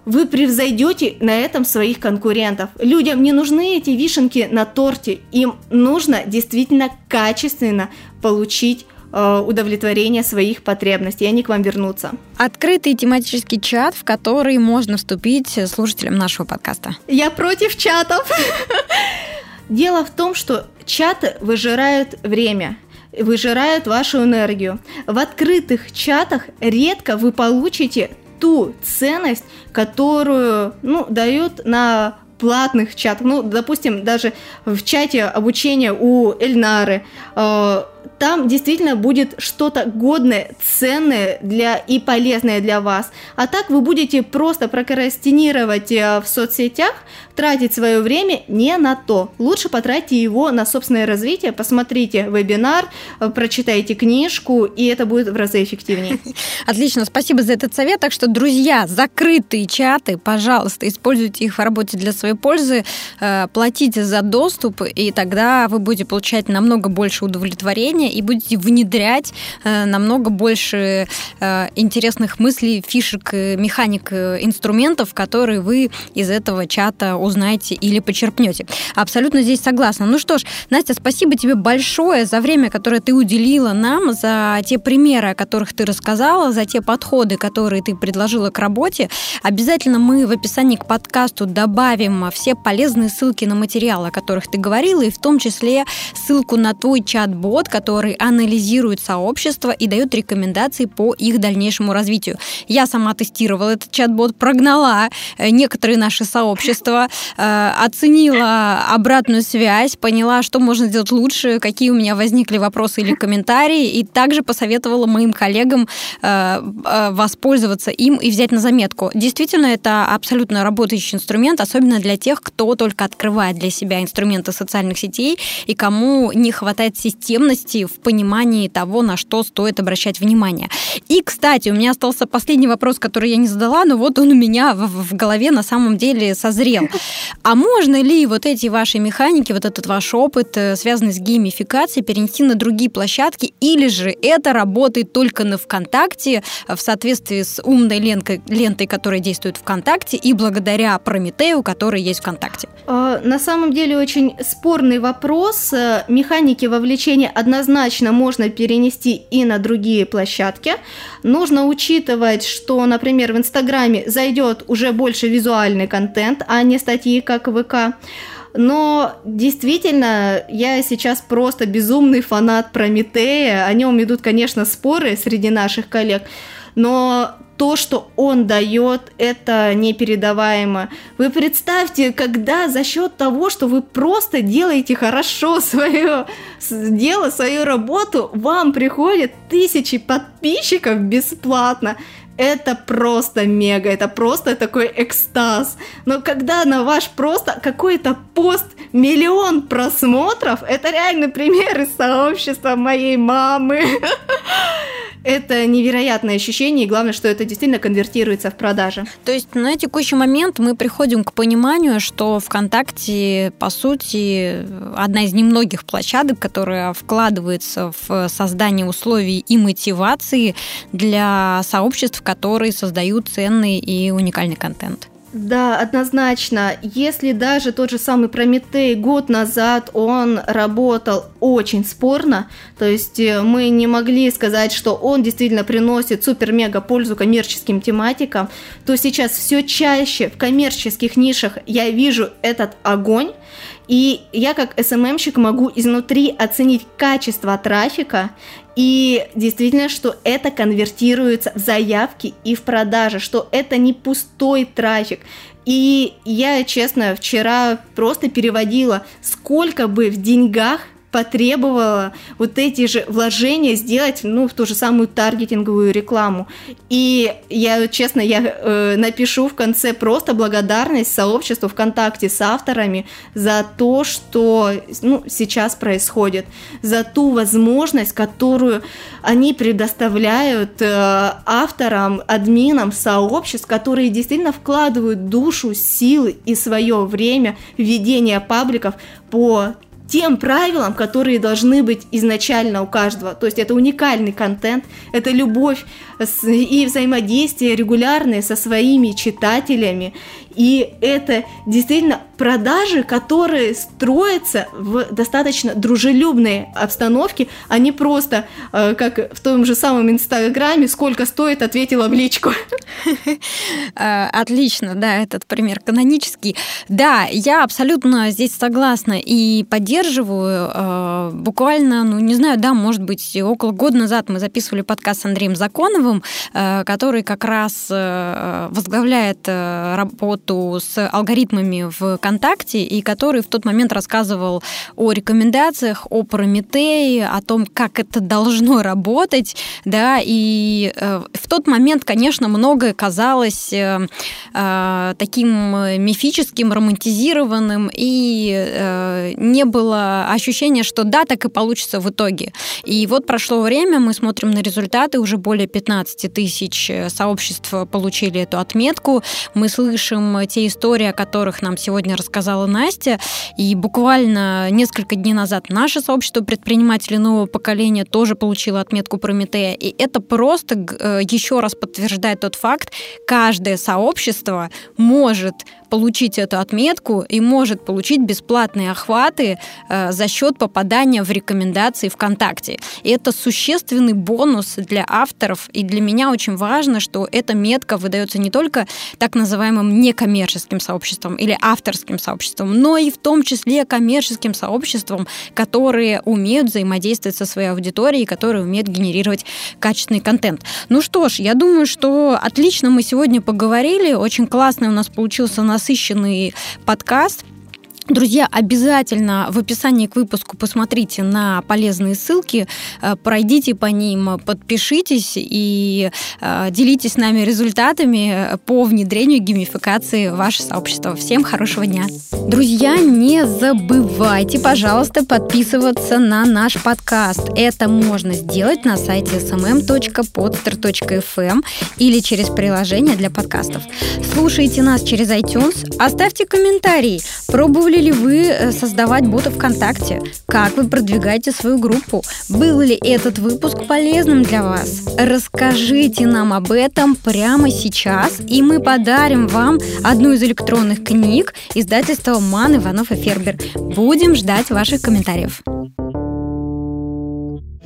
вы превзойдете на этом своих конкурентов. Людям не нужны эти вишенки на торте, им нужно действительно качественно получить э, удовлетворение своих потребностей, и они к вам вернутся. Открытый тематический чат, в который можно вступить слушателям нашего подкаста. Я против чатов. Дело в том, что чаты выжирают время выжирают вашу энергию. В открытых чатах редко вы получите ту ценность, которую ну, дают на платных чатах. Ну, допустим, даже в чате обучения у Эльнары, э, там действительно будет что-то годное, ценное для и полезное для вас. А так вы будете просто прокрастинировать э, в соцсетях, тратить свое время не на то. Лучше потратьте его на собственное развитие, посмотрите вебинар, э, прочитайте книжку, и это будет в разы эффективнее. Отлично, спасибо за этот совет. Так что, друзья, закрытые чаты, пожалуйста, используйте их в работе для своей пользы, э, платите за доступ, и тогда вы будете получать намного больше удовлетворения и будете внедрять э, намного больше интересных мыслей, фишек, механик, инструментов, которые вы из этого чата узнаете или почерпнете. Абсолютно здесь согласна. Ну что ж, Настя, спасибо тебе большое за время, которое ты уделила нам, за те примеры, о которых ты рассказала, за те подходы, которые ты предложила к работе. Обязательно мы в описании к подкасту добавим все полезные ссылки на материалы, о которых ты говорила, и в том числе ссылку на твой чат-бот, который анализирует сообщество и дает рекомендации по их дальнейшему развитию. Я сама тестировала этот чат-бот, прогнала э, некоторые наши сообщества, Э, оценила обратную связь, поняла, что можно сделать лучше, какие у меня возникли вопросы или комментарии, и также посоветовала моим коллегам э, воспользоваться им и взять на заметку. Действительно, это абсолютно работающий инструмент, особенно для тех, кто только открывает для себя инструменты социальных сетей и кому не хватает системности в понимании того, на что стоит обращать внимание. И, кстати, у меня остался последний вопрос, который я не задала, но вот он у меня в, в голове на самом деле созрел. А можно ли вот эти ваши механики, вот этот ваш опыт, э, связанный с геймификацией, перенести на другие площадки, или же это работает только на ВКонтакте в соответствии с умной лентой, лентой которая действует ВКонтакте, и благодаря Прометею, который есть ВКонтакте? А, на самом деле очень спорный вопрос. Э, механики вовлечения однозначно можно перенести и на другие площадки. Нужно учитывать, что, например, в Инстаграме зайдет уже больше визуальный контент, а не статьи как ВК. Но действительно, я сейчас просто безумный фанат Прометея. О нем идут, конечно, споры среди наших коллег. Но то, что он дает, это непередаваемо. Вы представьте, когда за счет того, что вы просто делаете хорошо свое дело, свою работу, вам приходят тысячи подписчиков бесплатно это просто мега, это просто такой экстаз. Но когда на ваш просто какой-то пост миллион просмотров, это реально пример из сообщества моей мамы. Это невероятное ощущение, и главное, что это действительно конвертируется в продажи. То есть на текущий момент мы приходим к пониманию, что ВКонтакте, по сути, одна из немногих площадок, которая вкладывается в создание условий и мотивации для сообществ, которые создают ценный и уникальный контент. Да, однозначно. Если даже тот же самый Прометей год назад он работал очень спорно, то есть э, мы не могли сказать, что он действительно приносит супер-мега пользу коммерческим тематикам, то сейчас все чаще в коммерческих нишах я вижу этот огонь, и я как СММщик могу изнутри оценить качество трафика и действительно, что это конвертируется в заявки и в продажи, что это не пустой трафик. И я, честно, вчера просто переводила, сколько бы в деньгах потребовала вот эти же вложения сделать, ну, в ту же самую таргетинговую рекламу. И я, честно, я э, напишу в конце просто благодарность сообществу ВКонтакте с авторами за то, что ну, сейчас происходит, за ту возможность, которую они предоставляют э, авторам, админам сообществ, которые действительно вкладывают душу, силы и свое время в ведение пабликов по тем правилам, которые должны быть изначально у каждого. То есть это уникальный контент, это любовь и взаимодействие регулярное со своими читателями. И это действительно продажи, которые строятся в достаточно дружелюбной обстановке, а не просто, э, как в том же самом Инстаграме, сколько стоит, ответила в личку. Э, отлично, да, этот пример канонический. Да, я абсолютно здесь согласна и поддерживаю. Э, буквально, ну, не знаю, да, может быть, около года назад мы записывали подкаст с Андреем Законовым, который как раз возглавляет работу с алгоритмами ВКонтакте и который в тот момент рассказывал о рекомендациях, о Прометее, о том, как это должно работать, да, и в тот момент, конечно, многое казалось таким мифическим, романтизированным и э, не было ощущения, что да, так и получится в итоге. И вот прошло время, мы смотрим на результаты, уже более 15 тысяч э, сообществ получили эту отметку. Мы слышим те истории, о которых нам сегодня рассказала Настя. И буквально несколько дней назад наше сообщество предпринимателей нового поколения тоже получило отметку Прометея. И это просто э, еще раз подтверждает тот факт, каждое сообщество может получить эту отметку и может получить бесплатные охваты э, за счет попадания в рекомендации ВКонтакте. И это существенный бонус для авторов, и для меня очень важно, что эта метка выдается не только так называемым некоммерческим сообществом или авторским сообществом, но и в том числе коммерческим сообществом, которые умеют взаимодействовать со своей аудиторией, которые умеют генерировать качественный контент. Ну что ж, я думаю, что отлично мы сегодня поговорили, очень классный у нас получился насыщенный подкаст. Друзья, обязательно в описании к выпуску посмотрите на полезные ссылки, э, пройдите по ним, подпишитесь и э, делитесь с нами результатами по внедрению геймификации в ваше сообщество. Всем хорошего дня! Друзья, не забывайте, пожалуйста, подписываться на наш подкаст. Это можно сделать на сайте smm.podster.fm или через приложение для подкастов. Слушайте нас через iTunes, оставьте комментарий, пробовали Пробовали ли вы э, создавать бота ВКонтакте? Как вы продвигаете свою группу? Был ли этот выпуск полезным для вас? Расскажите нам об этом прямо сейчас, и мы подарим вам одну из электронных книг издательства Ман, Иванов и Фербер. Будем ждать ваших комментариев.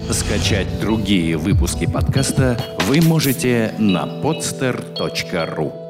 Скачать другие выпуски подкаста вы можете на podster.ru